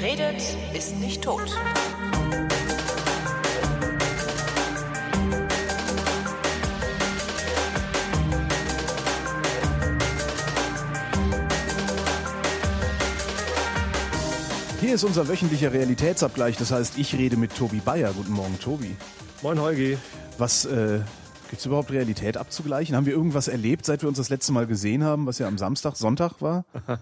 Wer redet, ist nicht tot. Hier ist unser wöchentlicher Realitätsabgleich. Das heißt, ich rede mit Tobi Bayer. Guten Morgen, Tobi. Moin, Holgi. Was äh, gibt's überhaupt Realität abzugleichen? Haben wir irgendwas erlebt, seit wir uns das letzte Mal gesehen haben, was ja am Samstag, Sonntag war?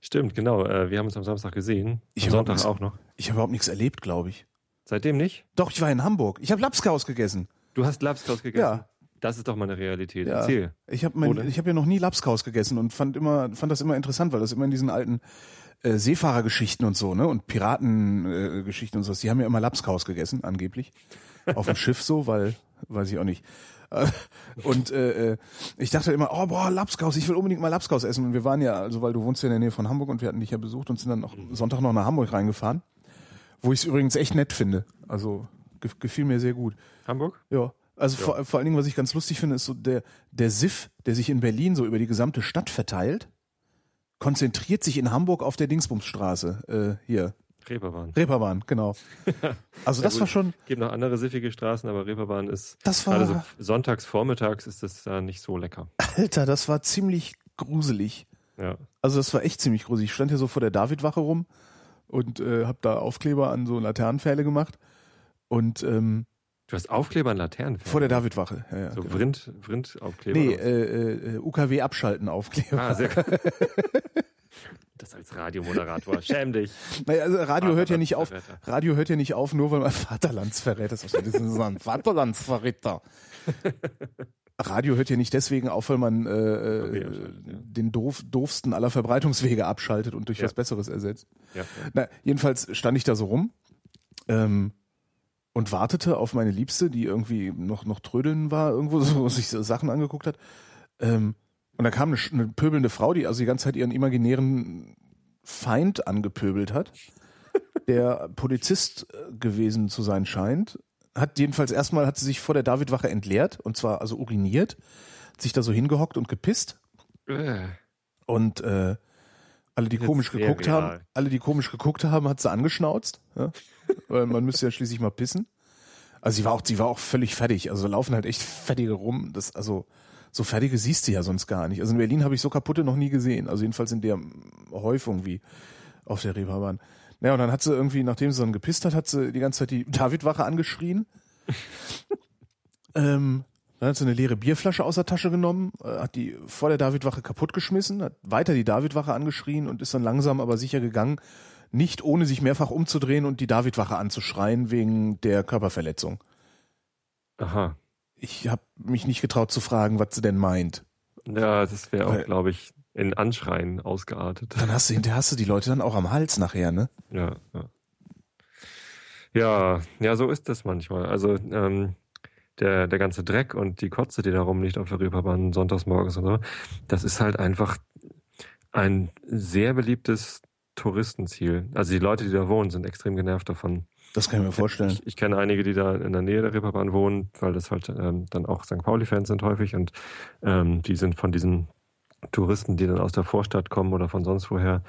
Stimmt, genau. Äh, wir haben uns am Samstag gesehen. Ich am hab Sonntag nix- auch noch. Ich habe überhaupt nichts erlebt, glaube ich. Seitdem nicht? Doch, ich war in Hamburg. Ich habe Lapskaus gegessen. Du hast Lapskaus gegessen? Ja. Das ist doch mal eine Realität. Ja. Erzähl. Ich habe habe ja noch nie Lapskaus gegessen und fand immer fand das immer interessant, weil das immer in diesen alten äh, Seefahrergeschichten und so, ne, und Piratengeschichten äh, und so, die haben ja immer Lapskaus gegessen angeblich auf dem Schiff so, weil weiß ich auch nicht. Äh, Und äh, äh, ich dachte immer, oh boah, Lapskaus, ich will unbedingt mal Lapskaus essen. Und wir waren ja, also weil du wohnst ja in der Nähe von Hamburg und wir hatten dich ja besucht und sind dann noch Sonntag noch nach Hamburg reingefahren, wo ich es übrigens echt nett finde. Also ge gefiel mir sehr gut. Hamburg? Ja. Also Vor, vor allen Dingen, was ich ganz lustig finde, ist so der, der SIF, der sich in Berlin so über die gesamte Stadt verteilt, konzentriert sich in Hamburg auf der Dingsbumsstraße, äh, hier, Reeperbahn. Reeperbahn, genau. Also das Ja, war schon, Gibt noch andere siffige Straßen, aber Reeperbahn ist Das war- gerade so sonntags vormittags ist das da nicht so lecker. Alter, das war ziemlich gruselig. Ja. Also das war echt ziemlich gruselig. Ich stand hier so vor der Davidwache rum und äh, hab da Aufkleber an so Laternenpfähle gemacht und ähm, Du hast Aufkleber an Laternen. vor der Davidwache. Ja, ja, so genau. Vrind, Vrind-Aufkleber. Nee, oder was? äh, äh, UKW abschalten Aufkleber. ah, sehr gut. Das als Radiomoderator. Schäm dich. Naja, also Radio hört ja nicht auf. Radio hört ja nicht auf, nur weil man Vaterlandsverräter ist. Das ist ein Vaterlandsverräter. Radio hört ja nicht deswegen auf, weil man äh, Okay, äh, abschaltet, ja. den doof, doofsten aller Verbreitungswege abschaltet und durch Ja. was Besseres ersetzt. Ja, ja. Na, jedenfalls stand ich da so rum ähm, und wartete auf meine Liebste, die irgendwie noch noch trödeln war, irgendwo so sich so Sachen angeguckt hat. Ähm, und da kam eine, eine pöbelnde Frau, die also die ganze Zeit ihren imaginären Feind angepöbelt hat, der Polizist äh, gewesen zu sein scheint. Hat jedenfalls erstmal hat sie sich vor der Davidwache entleert und zwar also uriniert, hat sich da so hingehockt und gepisst Äh, und äh, alle, die Jetzt komisch geguckt real. haben, alle, die komisch geguckt haben, hat sie angeschnauzt, ja? weil man müsste ja schließlich mal pissen. Also sie war auch, sie war auch völlig fertig. Also laufen halt echt fertige rum. Das, also so fertige siehst du ja sonst gar nicht. Also in Berlin habe ich so kaputte noch nie gesehen. Also jedenfalls in der Häufung wie auf der Reeperbahn. Naja, und dann hat sie irgendwie, nachdem sie dann gepisst hat, hat sie die ganze Zeit die Davidwache angeschrien. ähm, dann hat sie eine leere Bierflasche aus der Tasche genommen, äh, hat die vor der Davidwache kaputtgeschmissen, hat weiter die Davidwache angeschrien und ist dann langsam aber sicher gegangen, nicht ohne sich mehrfach umzudrehen und die Davidwache anzuschreien wegen der Körperverletzung. aha. Ich habe mich nicht getraut zu fragen, was sie denn meint. Ja, das wäre auch, glaube ich, in Anschreien ausgeartet. Dann hast du hinterher hast du die Leute dann auch am Hals nachher, ne? Ja, ja. Ja, ja, so ist das manchmal. Also ähm, der, der ganze Dreck und die Kotze, die da rumliegt auf der Reeperbahn sonntags morgens und so, das ist halt einfach ein sehr beliebtes Touristenziel. Also die Leute, die da wohnen, sind extrem genervt davon. Das kann ich mir vorstellen. Ich, ich kenne einige, die da in der Nähe der Reeperbahn wohnen, weil das halt ähm, dann auch St. Pauli-Fans sind häufig und ähm, die sind von diesen Touristen, die dann aus der Vorstadt kommen oder von sonst woher,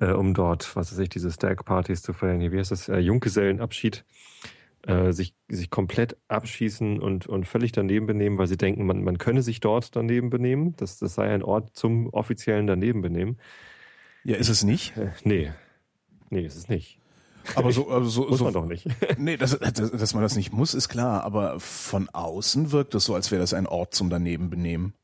äh, um dort, was weiß ich, diese Stag-Partys zu feiern. Wie heißt das? Äh, Junggesellenabschied. Äh, sich, sich komplett abschießen und, und völlig daneben benehmen, weil sie denken, man, man könne sich dort daneben benehmen. Das, das sei ein Ort zum offiziellen daneben benehmen. Ja, ist es nicht? Äh, nee. Nee, ist es nicht. Aber so, also so, Muss so man doch nicht. Nee, dass, dass, dass man das nicht muss, ist klar. Aber von außen wirkt es so, als wäre das ein Ort zum daneben benehmen.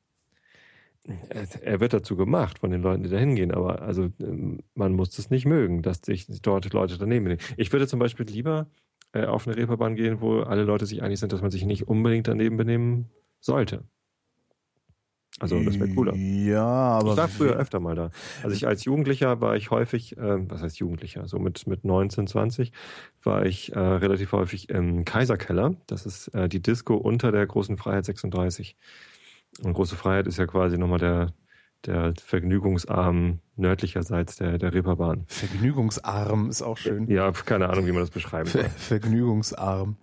er wird dazu gemacht von den Leuten, die da hingehen, aber also ähm, man muss es nicht mögen, dass sich dort Leute daneben benehmen. Ich würde zum Beispiel lieber äh, auf eine Reeperbahn gehen, wo alle Leute sich einig sind, dass man sich nicht unbedingt daneben benehmen sollte. Also das wäre cooler. Ja, aber ich war früher öfter mal da. Also ich als Jugendlicher war ich häufig, ähm, was heißt Jugendlicher, so mit, mit 19, 20 war ich äh, relativ häufig im Kaiserkeller. Das ist äh, die Disco unter der Großen Freiheit 36. Und Große Freiheit ist ja quasi nochmal der, der Vergnügungsarm nördlicherseits der, der Reeperbahn. Vergnügungsarm ist auch schön. Ja, keine Ahnung, wie man das beschreiben Ver soll. Vergnügungsarm.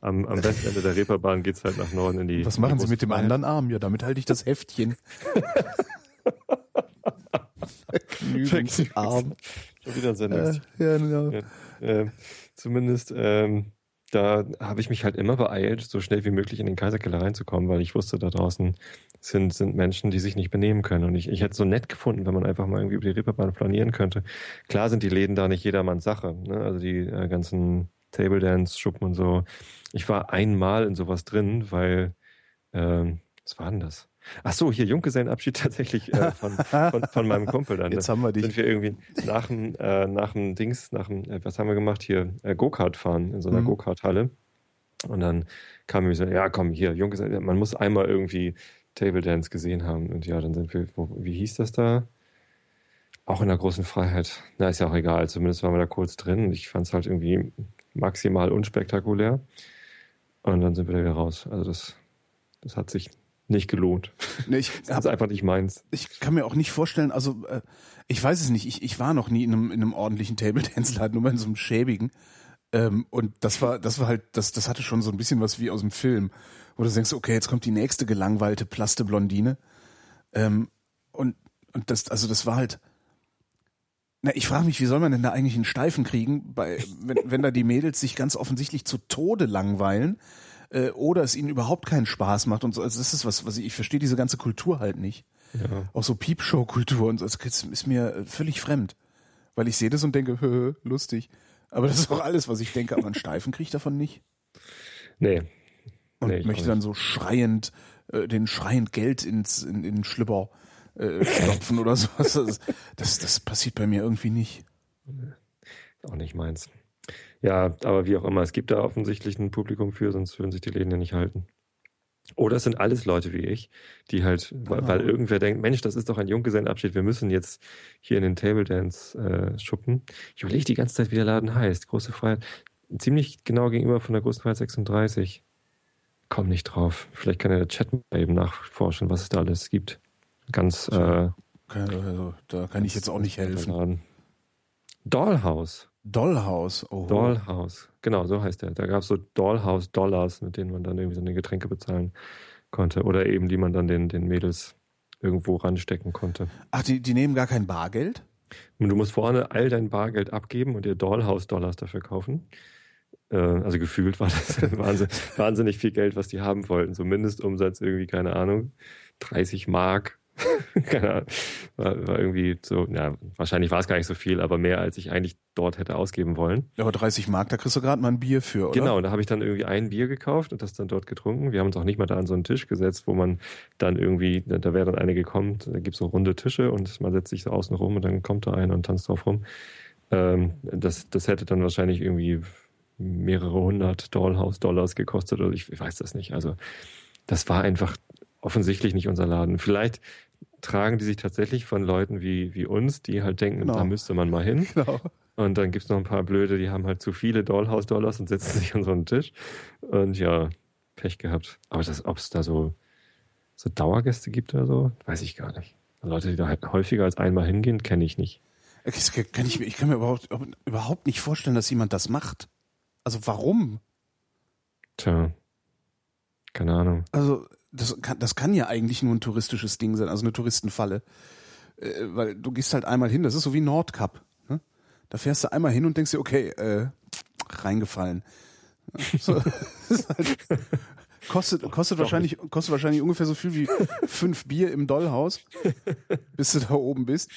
Am, am Westende der Reeperbahn geht's halt nach Norden in die. Was die machen Sie mit dem anderen Arm? Ja, damit halte ich das Heftchen. Vergnügungsarm. Wieder Sendungstitel. Äh, ja, genau. Ja, äh, zumindest ähm, da habe ich mich halt immer beeilt, so schnell wie möglich in den Kaiserkeller reinzukommen, weil ich wusste, da draußen sind, sind Menschen, die sich nicht benehmen können. Und ich, ich hätte es so nett gefunden, wenn man einfach mal irgendwie über die Reeperbahn planieren könnte. Klar sind die Läden da nicht jedermanns Sache. Ne? Also die äh, ganzen Table Dance, Schuppen und so. Ich war einmal in sowas drin, weil, ähm, was war denn das? Ach so, hier Junggesellenabschied tatsächlich äh, von, von, von meinem Kumpel dann. Jetzt haben wir dich. Sind wir irgendwie nach dem, äh, nach dem Dings, nach dem, äh, was haben wir gemacht hier? Äh, Go-Kart fahren in so einer Mhm. Go-Kart-Halle. Und dann kam mir so, ja komm, hier, Junggesellen, man muss einmal irgendwie Table Dance gesehen haben. Und ja, dann sind wir, wo, wie hieß das da? Auch in der großen Freiheit. Na, ist ja auch egal. Zumindest waren wir da kurz drin. Und ich fand es halt irgendwie maximal unspektakulär. Und dann sind wir da wieder raus. Also das, das hat sich nicht gelohnt. Nee, ich, Das ist einfach nicht meins. ich kann mir auch nicht vorstellen, also äh, ich weiß es nicht, ich, ich war noch nie in einem, in einem ordentlichen Table Dance Laden, nur mal in so einem schäbigen. Ähm, und das war, das war halt, das, das hatte schon so ein bisschen was wie aus dem Film, wo du denkst, okay, jetzt kommt die nächste gelangweilte Plaste Blondine. Ähm, und, und das, also das war halt, na, ich frage mich, wie soll man denn da eigentlich einen Steifen kriegen, bei, wenn, wenn da die Mädels sich ganz offensichtlich zu Tode langweilen äh, oder es ihnen überhaupt keinen Spaß macht und so. Also das ist was, was ich, ich verstehe diese ganze Kultur halt nicht. Ja. Auch so Piepshow-Kultur und so, das ist mir äh, völlig fremd. Weil ich sehe das und denke, hö, lustig. Aber das ist auch alles, was ich denke, aber einen Steifen kriege ich davon nicht. Nee. Und Nee, ich möchte dann so schreiend, äh, den schreiend Geld ins, in, in den Schlipper äh, klopfen oder sowas. Das, das, das passiert bei mir irgendwie nicht. Auch nicht meins. Ja, aber wie auch immer, es gibt da offensichtlich ein Publikum für, sonst würden sich die Läden ja nicht halten. Oder es sind alles Leute wie ich, die halt, weil, weil irgendwer denkt, Mensch, das ist doch ein Junggesellenabschied, wir müssen jetzt hier in den Table Dance äh, schuppen. Ich überlege die ganze Zeit, wie der Laden heißt. Große Freiheit. Ziemlich genau gegenüber von der Großen Freiheit 36. Komm nicht drauf. Vielleicht kann ja der Chat mal eben nachforschen, was es da alles gibt. Ganz, äh, Also, da kann ich jetzt auch nicht helfen. Dollhouse. Dollhouse. Oh. Dollhouse. Genau, so heißt der. Da gab es so Dollhouse-Dollars, mit denen man dann irgendwie seine Getränke bezahlen konnte. Oder eben, die man dann den, den Mädels irgendwo ranstecken konnte. Ach, die, die nehmen gar kein Bargeld? Und du musst vorne all dein Bargeld abgeben und dir Dollhouse-Dollars dafür kaufen. Äh, also gefühlt war das wahnsinn, wahnsinnig viel Geld, was die haben wollten. So Mindestumsatz irgendwie, keine Ahnung, 30 Mark. keine Ahnung. War, war irgendwie so, ja, wahrscheinlich war es gar nicht so viel, aber mehr, als ich eigentlich dort hätte ausgeben wollen. Ja, Aber 30 Mark, da kriegst du gerade mal ein Bier für, oder? Genau, da habe ich dann irgendwie ein Bier gekauft und das dann dort getrunken. Wir haben uns auch nicht mal da an so einen Tisch gesetzt, wo man dann irgendwie, da da wäre dann eine gekommen, da gibt es so runde Tische und man setzt sich so außen rum und dann kommt da einer und tanzt drauf rum. Ähm, das, das hätte dann wahrscheinlich irgendwie mehrere hundert Dollhouse-Dollars gekostet oder ich, ich weiß das nicht. Also das war einfach offensichtlich nicht unser Laden. Vielleicht tragen die sich tatsächlich von Leuten wie, wie uns, die halt denken, Genau. da müsste man mal hin. Genau. Und dann gibt's noch ein paar Blöde, die haben halt zu viele Dollhouse-Dollars und setzen sich an so einen Tisch. Und ja, Pech gehabt. Aber ob es da so, so Dauergäste gibt oder so, weiß ich gar nicht. Leute, die da halt häufiger als einmal hingehen, kenne ich nicht. Das kann ich, ich kann mir überhaupt, überhaupt nicht vorstellen, dass jemand das macht. Also warum? Tja, keine Ahnung. Also das kann, das kann ja eigentlich nur ein touristisches Ding sein, also eine Touristenfalle. Äh, weil du gehst halt einmal hin, das ist so wie Nordkap. Ne? Da fährst du einmal hin und denkst dir, okay, äh, reingefallen. So, das halt, kostet kostet wahrscheinlich kostet wahrscheinlich ungefähr so viel wie fünf Bier im Dollhaus, bis du da oben bist.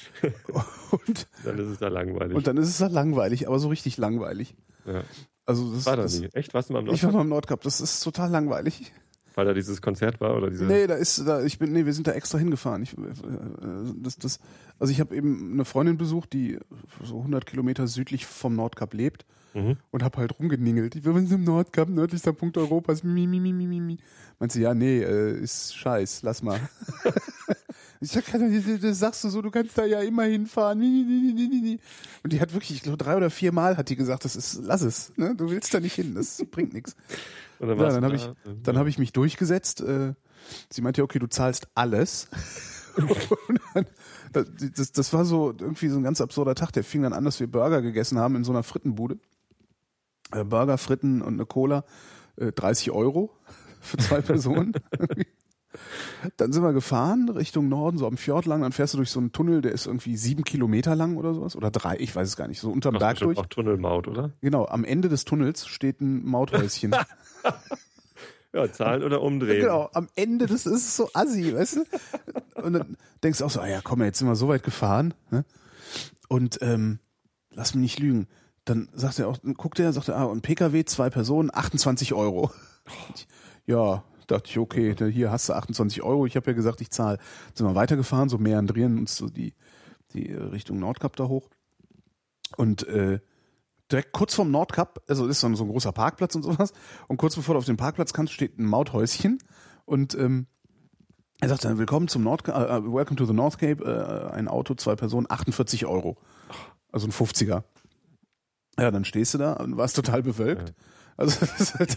Und, Dann ist es da langweilig. und dann ist es halt langweilig, aber so richtig langweilig. ja. Also das, War da das, nie. Echt? Warst du mal im ich war Nordkap? mal im Nordkap, das ist total langweilig. Weil da dieses Konzert war oder diese. Nee, da ist da ich bin nee, wir sind da extra hingefahren. Ich, äh, das, das, also ich habe eben eine Freundin besucht, die so 100 Kilometer südlich vom Nordkap lebt Mhm. und habe halt rumgeningelt. Wir sind im Nordkap, nördlichster Punkt Europas. Mi, mi, mi, mi, mi, mi. Meint sie, ja, nee, äh, ist scheiß, lass mal. ich sag, das sagst du so, du kannst da ja immer hinfahren. Und die hat wirklich, ich glaube, drei oder vier Mal hat die gesagt, das ist, lass es, ne? Du willst da nicht hin, das bringt nichts. Und dann Ja, dann habe ich, da. Dann habe ich mich durchgesetzt. Äh, sie meinte, okay, du zahlst alles. Dann, das, das, war so irgendwie so ein ganz absurder Tag. Der fing dann an, dass wir Burger gegessen haben in so einer Frittenbude. Äh, Burger, Fritten und eine Cola, äh, 30 Euro für zwei Personen. Dann sind wir gefahren Richtung Norden, so am Fjord lang. Dann fährst du durch so einen Tunnel, der ist irgendwie sieben Kilometer lang oder sowas. Oder drei, ich weiß es gar nicht. So unterm Berg durch. auch Tunnelmaut, oder? Genau, am Ende des Tunnels steht ein Mauthäuschen. ja, zahlen oder umdrehen. Genau, am Ende des ist so assi, weißt du? Und dann denkst du auch so, ah ja, komm, jetzt sind wir so weit gefahren. Ne? Und ähm, lass mich nicht lügen. Dann sagt er auch, guckt er, sagt er, ah, und PKW, zwei Personen, 28 Euro. Ja, dachte ich, okay, hier hast du 28 Euro. Ich habe ja gesagt, ich zahle. Sind wir weitergefahren, so meandrieren uns so die, die Richtung Nordkap da hoch. Und äh, direkt kurz vorm Nordkap, also ist dann so ein großer Parkplatz und sowas. Und kurz bevor du auf den Parkplatz kannst, steht ein Mauthäuschen. Und ähm, er sagt dann, willkommen zum Nord, äh, welcome to the North Cape, äh, ein Auto, zwei Personen, 48 Euro. Also ein 50er. Ja, dann stehst du da und warst total bewölkt. Ja. Also halt,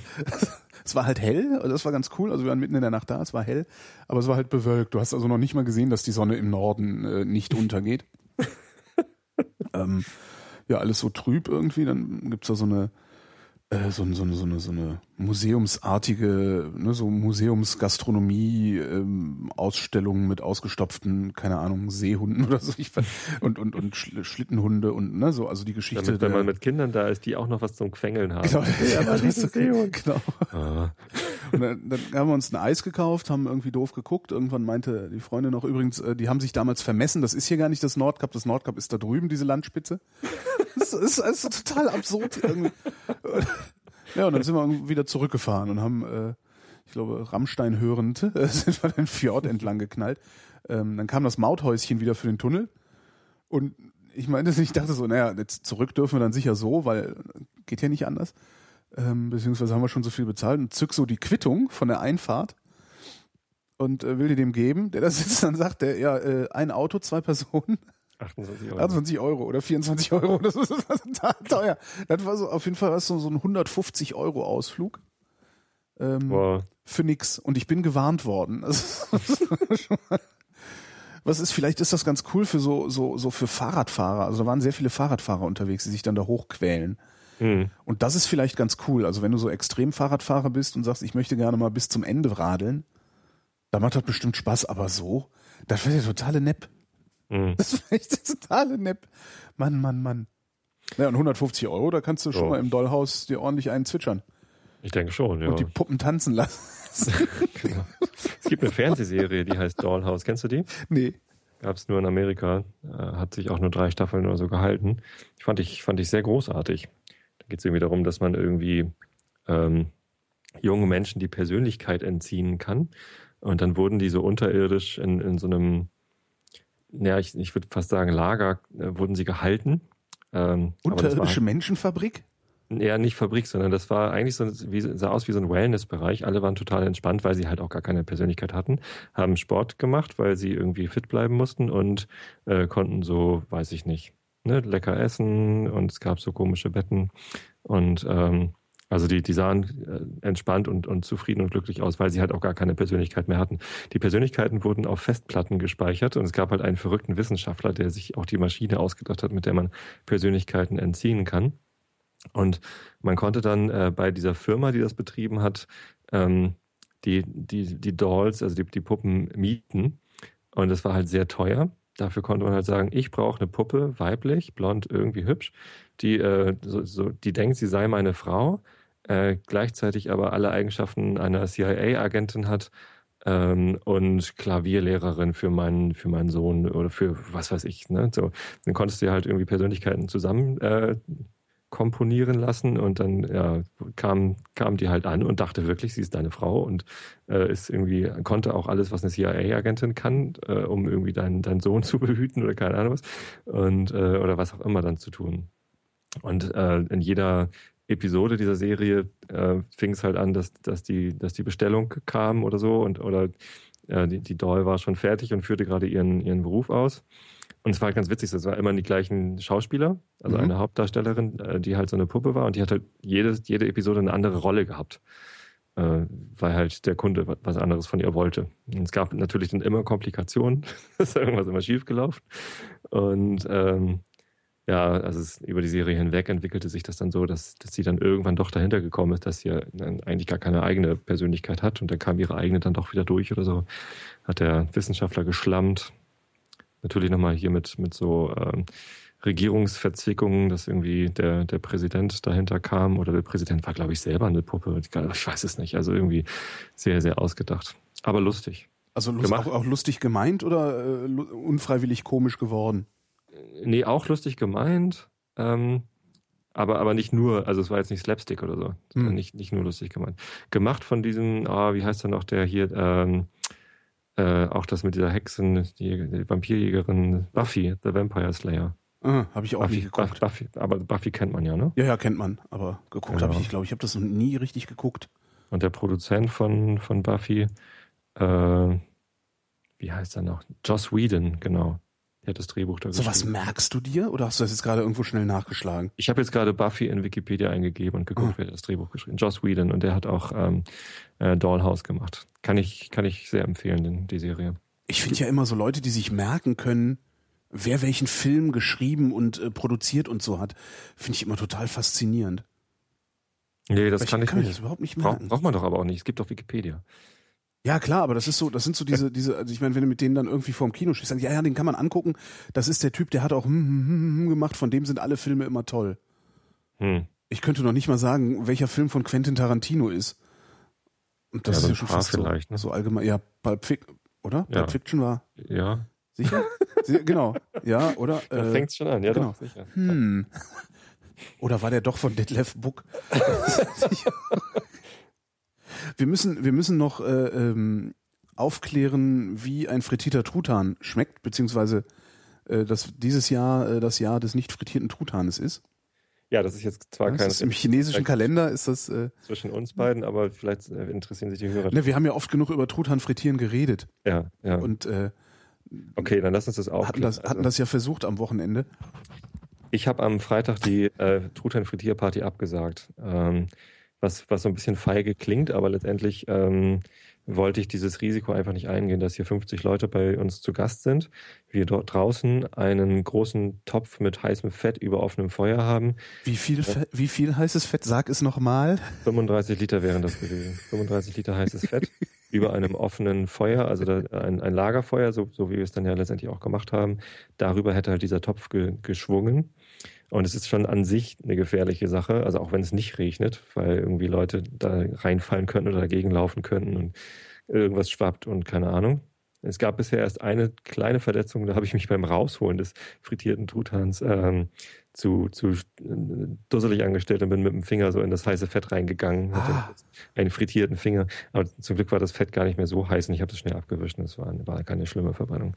es war halt hell, das war ganz cool. Also wir waren mitten in der Nacht da, es war hell, aber es war halt bewölkt. Du hast also noch nicht mal gesehen, dass die Sonne im Norden äh, nicht untergeht. ähm, ja, alles so trüb irgendwie. Dann gibt's da so eine äh, so, so, so, eine, so eine museumsartige, ne, so Museumsgastronomie, ähm, Ausstellungen mit ausgestopften, keine Ahnung, Seehunden oder so. Ich, und, und, und Schlittenhunde und ne, so, also die Geschichte. Damit, wenn man mit Kindern da ist, die auch noch was zum Quengeln haben. Genau, ja, das ist Seehund. Genau. Ah. Und dann, dann haben wir uns ein Eis gekauft, haben irgendwie doof geguckt. Irgendwann meinte die Freundin noch übrigens, äh, die haben sich damals vermessen, das ist hier gar nicht das Nordkap, das Nordkap ist da drüben, diese Landspitze. Das ist, ist total absurd irgendwie. Ja, und dann sind wir wieder zurückgefahren und haben, äh, ich glaube, Rammstein hörend, äh, sind wir den Fjord entlang geknallt. Ähm, dann kam das Mauthäuschen wieder für den Tunnel. Und ich meine, ich dachte so, naja, jetzt zurück dürfen wir dann sicher so, weil geht ja nicht anders. Ähm, beziehungsweise haben wir schon so viel bezahlt und zück so die Quittung von der Einfahrt und äh, will die dem geben. Der da sitzt, dann sagt der, ja, äh, ein Auto, zwei Personen. 28 Euro. 28 Euro oder 24 Euro. Das ist total teuer. Das war so, auf jeden Fall was so, so ein 150 Euro Ausflug. Ähm, wow. Für nix. Und ich bin gewarnt worden. was ist, vielleicht ist das ganz cool für so, so, so für Fahrradfahrer. Also da waren sehr viele Fahrradfahrer unterwegs, die sich dann da hochquälen. Mhm. Und das ist vielleicht ganz cool. Also wenn du so extrem Fahrradfahrer bist und sagst, ich möchte gerne mal bis zum Ende radeln, dann macht das bestimmt Spaß. Aber so, das wäre ja totale Nepp. Mhm. Das ist echt totale Nepp. Mann, Mann, Mann. Ja, und 150 Euro, da kannst du schon oh. mal im Dollhaus dir ordentlich einen zwitschern. Ich denke schon, ja. Und die Puppen tanzen lassen. genau. Es gibt eine Fernsehserie, die heißt Dollhouse. Kennst du die? Nee. Gab es nur in Amerika. Äh, hat sich auch nur drei Staffeln oder so gehalten. Ich fand ich, fand ich sehr großartig. Da geht es irgendwie darum, dass man irgendwie ähm, junge Menschen die Persönlichkeit entziehen kann. Und dann wurden die so unterirdisch in, in so einem ja, ich, ich würde fast sagen, Lager äh, wurden sie gehalten. Ähm, Unterirdische war, Menschenfabrik? Ja, nicht Fabrik, sondern das war eigentlich so, wie, sah aus wie so ein Wellness-Bereich. Alle waren total entspannt, weil sie halt auch gar keine Persönlichkeit hatten, haben Sport gemacht, weil sie irgendwie fit bleiben mussten und äh, konnten so, weiß ich nicht, ne, lecker essen und es gab so komische Betten und ähm, also die, die sahen äh, entspannt und, und zufrieden und glücklich aus, weil sie halt auch gar keine Persönlichkeit mehr hatten. Die Persönlichkeiten wurden auf Festplatten gespeichert und es gab halt einen verrückten Wissenschaftler, der sich auch die Maschine ausgedacht hat, mit der man Persönlichkeiten entziehen kann. Und man konnte dann äh, bei dieser Firma, die das betrieben hat, ähm, die, die, die Dolls, also die, die Puppen mieten. Und das war halt sehr teuer. Dafür konnte man halt sagen, ich brauche eine Puppe, weiblich, blond, irgendwie hübsch, die, äh, so, so, die denkt, sie sei meine Frau, äh, gleichzeitig aber alle Eigenschaften einer CIA-Agentin hat ähm, und Klavierlehrerin für meinen, für meinen Sohn oder für was weiß ich. Ne? So, dann konntest du ja halt irgendwie Persönlichkeiten zusammen äh, komponieren lassen und dann ja, kam, kam die halt an und dachte wirklich, sie ist deine Frau und äh, ist irgendwie, konnte auch alles, was eine CIA-Agentin kann, äh, um irgendwie deinen, deinen Sohn zu behüten oder keine Ahnung was und äh, oder was auch immer dann zu tun. Und äh, in jeder Episode dieser Serie äh, fing es halt an, dass, dass, die, dass die Bestellung kam oder so und oder äh, die, die Doll war schon fertig und führte gerade ihren, ihren Beruf aus. Und es war halt ganz witzig, es war immer die gleichen Schauspieler, also mhm. eine Hauptdarstellerin, äh, die halt so eine Puppe war und die hat halt jede, jede Episode eine andere Rolle gehabt, äh, weil halt der Kunde was anderes von ihr wollte. Und es gab natürlich dann immer Komplikationen, es ist irgendwas immer schiefgelaufen. Und ähm, Ja, also es, über die Serie hinweg entwickelte sich das dann so, dass, dass sie dann irgendwann doch dahinter gekommen ist, dass sie eigentlich gar keine eigene Persönlichkeit hat und dann kam ihre eigene dann doch wieder durch oder so. Hat der Wissenschaftler geschlammt. Natürlich nochmal hier mit, mit so ähm, Regierungsverzwickungen, dass irgendwie der, der Präsident dahinter kam oder der Präsident war, glaube ich, selber eine Puppe. Ich weiß es nicht. Also irgendwie sehr, sehr ausgedacht. Aber lustig. Also lust, auch, auch, lustig gemeint oder äh, unfreiwillig komisch geworden? Nee, auch lustig gemeint. Ähm, aber, aber nicht nur, also es war jetzt nicht Slapstick oder so. Hm. Nicht, nicht nur lustig gemeint. Gemacht von diesem, ah, wie heißt er noch, der hier, ähm, äh, auch das mit dieser Hexen, die, die Vampirjägerin Buffy, The Vampire Slayer. Ah, habe ich auch Buffy, nicht geguckt. Buffy, aber Buffy kennt man ja, ne? Ja, ja, kennt man. Aber geguckt genau. habe ich, glaube ich, habe das noch nie richtig geguckt. Und der Produzent von, von Buffy, äh, wie heißt er noch? Joss Whedon, genau. Der hat das Drehbuch da So was merkst du dir oder hast du das jetzt gerade irgendwo schnell nachgeschlagen? Ich habe jetzt gerade Buffy in Wikipedia eingegeben und geguckt, oh. wer das Drehbuch geschrieben Joss Whedon und der hat auch ähm, äh, Dollhouse gemacht. Kann ich, kann ich sehr empfehlen, den, die Serie. Ich finde ja immer so Leute, die sich merken können, wer welchen Film geschrieben und äh, produziert und so hat, finde ich immer total faszinierend. Nee, das kann ich, kann ich nicht. Das überhaupt nicht merken. Braucht, braucht man doch aber auch nicht. Es gibt doch Wikipedia. Ja, klar, aber das ist so, das sind so diese, diese, also ich meine, wenn du mit denen dann irgendwie vorm Kino stehst, dann, ja, ja, den kann man angucken. Das ist der Typ, der hat auch hm, hm, hm, hm gemacht, von dem sind alle Filme immer toll. Hm. Ich könnte noch nicht mal sagen, welcher Film von Quentin Tarantino ist. Und das ja, ist ja schon fast so, ne? so allgemein. Ja, Pulp Fiction, oder? Ja. Pulp Fiction war. Ja. Sicher? genau. Ja, oder? Da äh, fängt's schon an, ja, genau. doch, sicher. Hm. Oder war der doch von Detlef Book? Wir müssen, wir müssen noch äh, ähm, aufklären, wie ein frittierter Truthahn schmeckt, beziehungsweise äh, dass dieses Jahr äh, das Jahr des nicht frittierten Truthahnes ist. Ja, das ist jetzt zwar kein. Im chinesischen Kalender ist das. Äh, zwischen uns beiden, aber vielleicht äh, interessieren sich die Hörer. Ne, wir haben ja oft genug über Truthahn frittieren geredet. Ja, ja. Und äh, okay, dann lass uns das auch. Hatten das, hatten das ja versucht am Wochenende. Ich habe am Freitag die äh, Truthahn Frittierparty abgesagt. Ähm, was, was so ein bisschen feige klingt, aber letztendlich ähm, wollte ich dieses Risiko einfach nicht eingehen, dass hier 50 Leute bei uns zu Gast sind, wir dort draußen einen großen Topf mit heißem Fett über offenem Feuer haben. Wie viel, ja. wie viel heißes Fett? Sag es nochmal. 35 Liter wären das gewesen. 35 Liter heißes Fett über einem offenen Feuer, also ein, ein Lagerfeuer, so, so wie wir es dann ja letztendlich auch gemacht haben. Darüber hätte halt dieser Topf ge, geschwungen. Und es ist schon an sich eine gefährliche Sache, also auch wenn es nicht regnet, weil irgendwie Leute da reinfallen könnten oder dagegen laufen könnten und irgendwas schwappt und keine Ahnung. Es gab bisher erst eine kleine Verletzung, da habe ich mich beim Rausholen des frittierten Truthahns ähm, zu, zu äh, dusselig angestellt und bin mit dem Finger so in das heiße Fett reingegangen. Ah. einen frittierten Finger. Aber zum Glück war das Fett gar nicht mehr so heiß und ich habe das schnell abgewischt. Das war, war keine schlimme Verbrennung.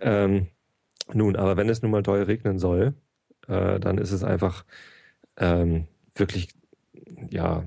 Ähm, nun, aber wenn es nun mal doll regnen soll, äh, dann ist es einfach ähm, wirklich, ja,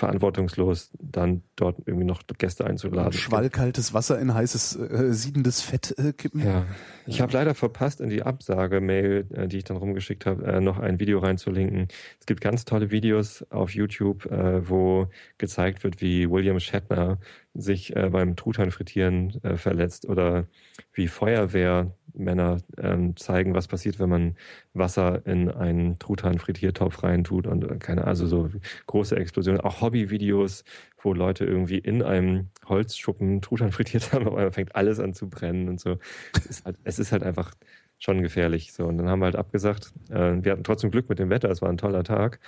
verantwortungslos, dann dort irgendwie noch Gäste einzuladen. Schwallkaltes Wasser in heißes, äh, siedendes Fett äh, kippen. Ja, ich habe leider verpasst, in die Absage-Mail, äh, die ich dann rumgeschickt habe, äh, noch ein Video reinzulinken. Es gibt ganz tolle Videos auf YouTube, äh, wo gezeigt wird, wie William Shatner sich äh, beim Truthahnfrittieren äh, verletzt oder wie Feuerwehrmänner ähm, zeigen, was passiert, wenn man Wasser in einen Truthahn-Frittiertopf reintut und äh, keine, also so große Explosionen. Auch Hobbyvideos, wo Leute irgendwie in einem Holzschuppen Truthahn frittiert haben, aber fängt alles an zu brennen und so. Es ist halt, es ist halt einfach schon gefährlich. So, und dann haben wir halt abgesagt. Äh, wir hatten trotzdem Glück mit dem Wetter, es war ein toller Tag.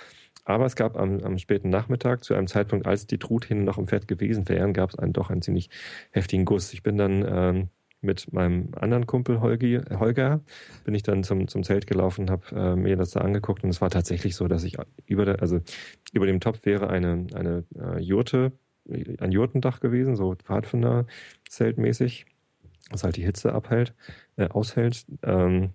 Aber es gab am, am späten Nachmittag, zu einem Zeitpunkt, als die Truthähne noch im Fett gewesen wären, gab es einen doch einen ziemlich heftigen Guss. Ich bin dann ähm, mit meinem anderen Kumpel Holgi, Holger, bin ich dann zum, zum Zelt gelaufen, habe äh, mir das da angeguckt und es war tatsächlich so, dass ich über der, also über dem Topf wäre eine, eine äh, Jurte, ein Jurtendach gewesen, so Pfadfinder-Zeltmäßig, was halt die Hitze abhält, äh, aushält. Ähm,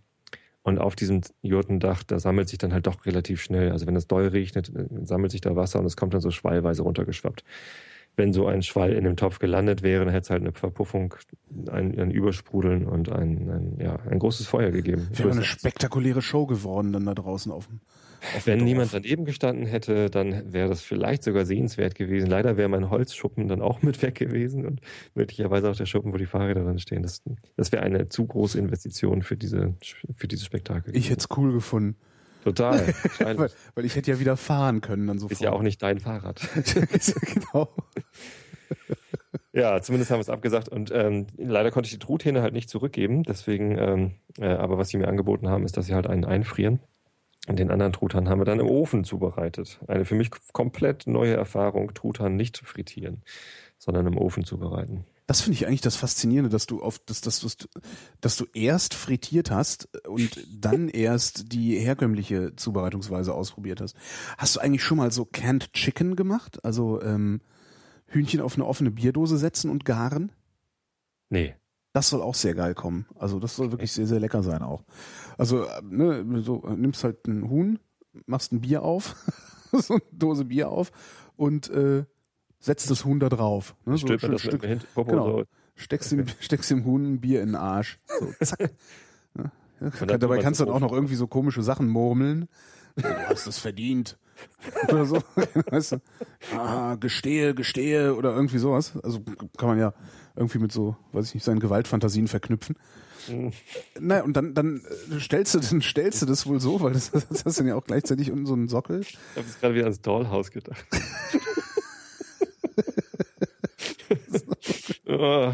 und auf diesem Jurtendach, da sammelt sich dann halt doch relativ schnell. Also wenn es doll regnet, äh, sammelt sich da Wasser und es kommt dann so schwallweise runtergeschwappt. wenn so ein Schwall in dem Topf gelandet wäre, dann hätte es halt eine Verpuffung, ein, ein Übersprudeln und ein, ein, ja, ein großes Feuer gegeben. Wäre eine spektakuläre Show geworden dann da draußen auf dem. Wenn niemand daneben gestanden hätte, dann wäre das vielleicht sogar sehenswert gewesen. Leider wäre mein Holzschuppen dann auch mit weg gewesen und möglicherweise auch der Schuppen, wo die Fahrräder dran stehen. Das, das wäre eine zu große Investition für diese für dieses Spektakel. Ich hätte es cool gefunden. Total. weil, weil, ich hätte ja wieder fahren können dann sofort. Ist ja auch nicht dein Fahrrad. genau. Ja, zumindest haben wir es abgesagt und ähm, leider konnte ich die Truthähne halt nicht zurückgeben. Deswegen, ähm, äh, aber was sie mir angeboten haben, ist, dass sie halt einen einfrieren. Und den anderen Truthahn haben wir dann im Ofen zubereitet. Eine für mich komplett neue Erfahrung, Truthahn nicht zu frittieren, sondern im Ofen zubereiten. Das finde ich eigentlich das Faszinierende, dass du auf, dass, dass, dass, dass du erst frittiert hast und dann erst die herkömmliche Zubereitungsweise ausprobiert hast. Hast du eigentlich schon mal so Canned Chicken gemacht? Also ähm, Hühnchen auf eine offene Bierdose setzen und garen? Nee. Das soll auch sehr geil kommen. Also das soll wirklich sehr, sehr lecker sein auch. Also, ne, so nimmst halt ein Huhn, machst ein Bier auf, so eine Dose Bier auf und äh, setzt das Huhn da drauf. Ne? So ein das Stück, mit genau. steckst, dem, steckst dem Huhn ein Bier in den Arsch. So, zack. ja, dabei kannst du dann auch noch irgendwie so komische Sachen murmeln. Du hast es verdient. Oder so. weißt du? Ah, gestehe, gestehe oder irgendwie sowas. Also kann man ja irgendwie mit so, weiß ich nicht, seinen Gewaltfantasien verknüpfen. Mhm. Naja, und dann, dann äh, stellst du, dann stellst du das wohl so, weil das, das hast du ja auch gleichzeitig unten so einen Sockel. Ich habe jetzt gerade wieder ans Dollhaus gedacht. oh.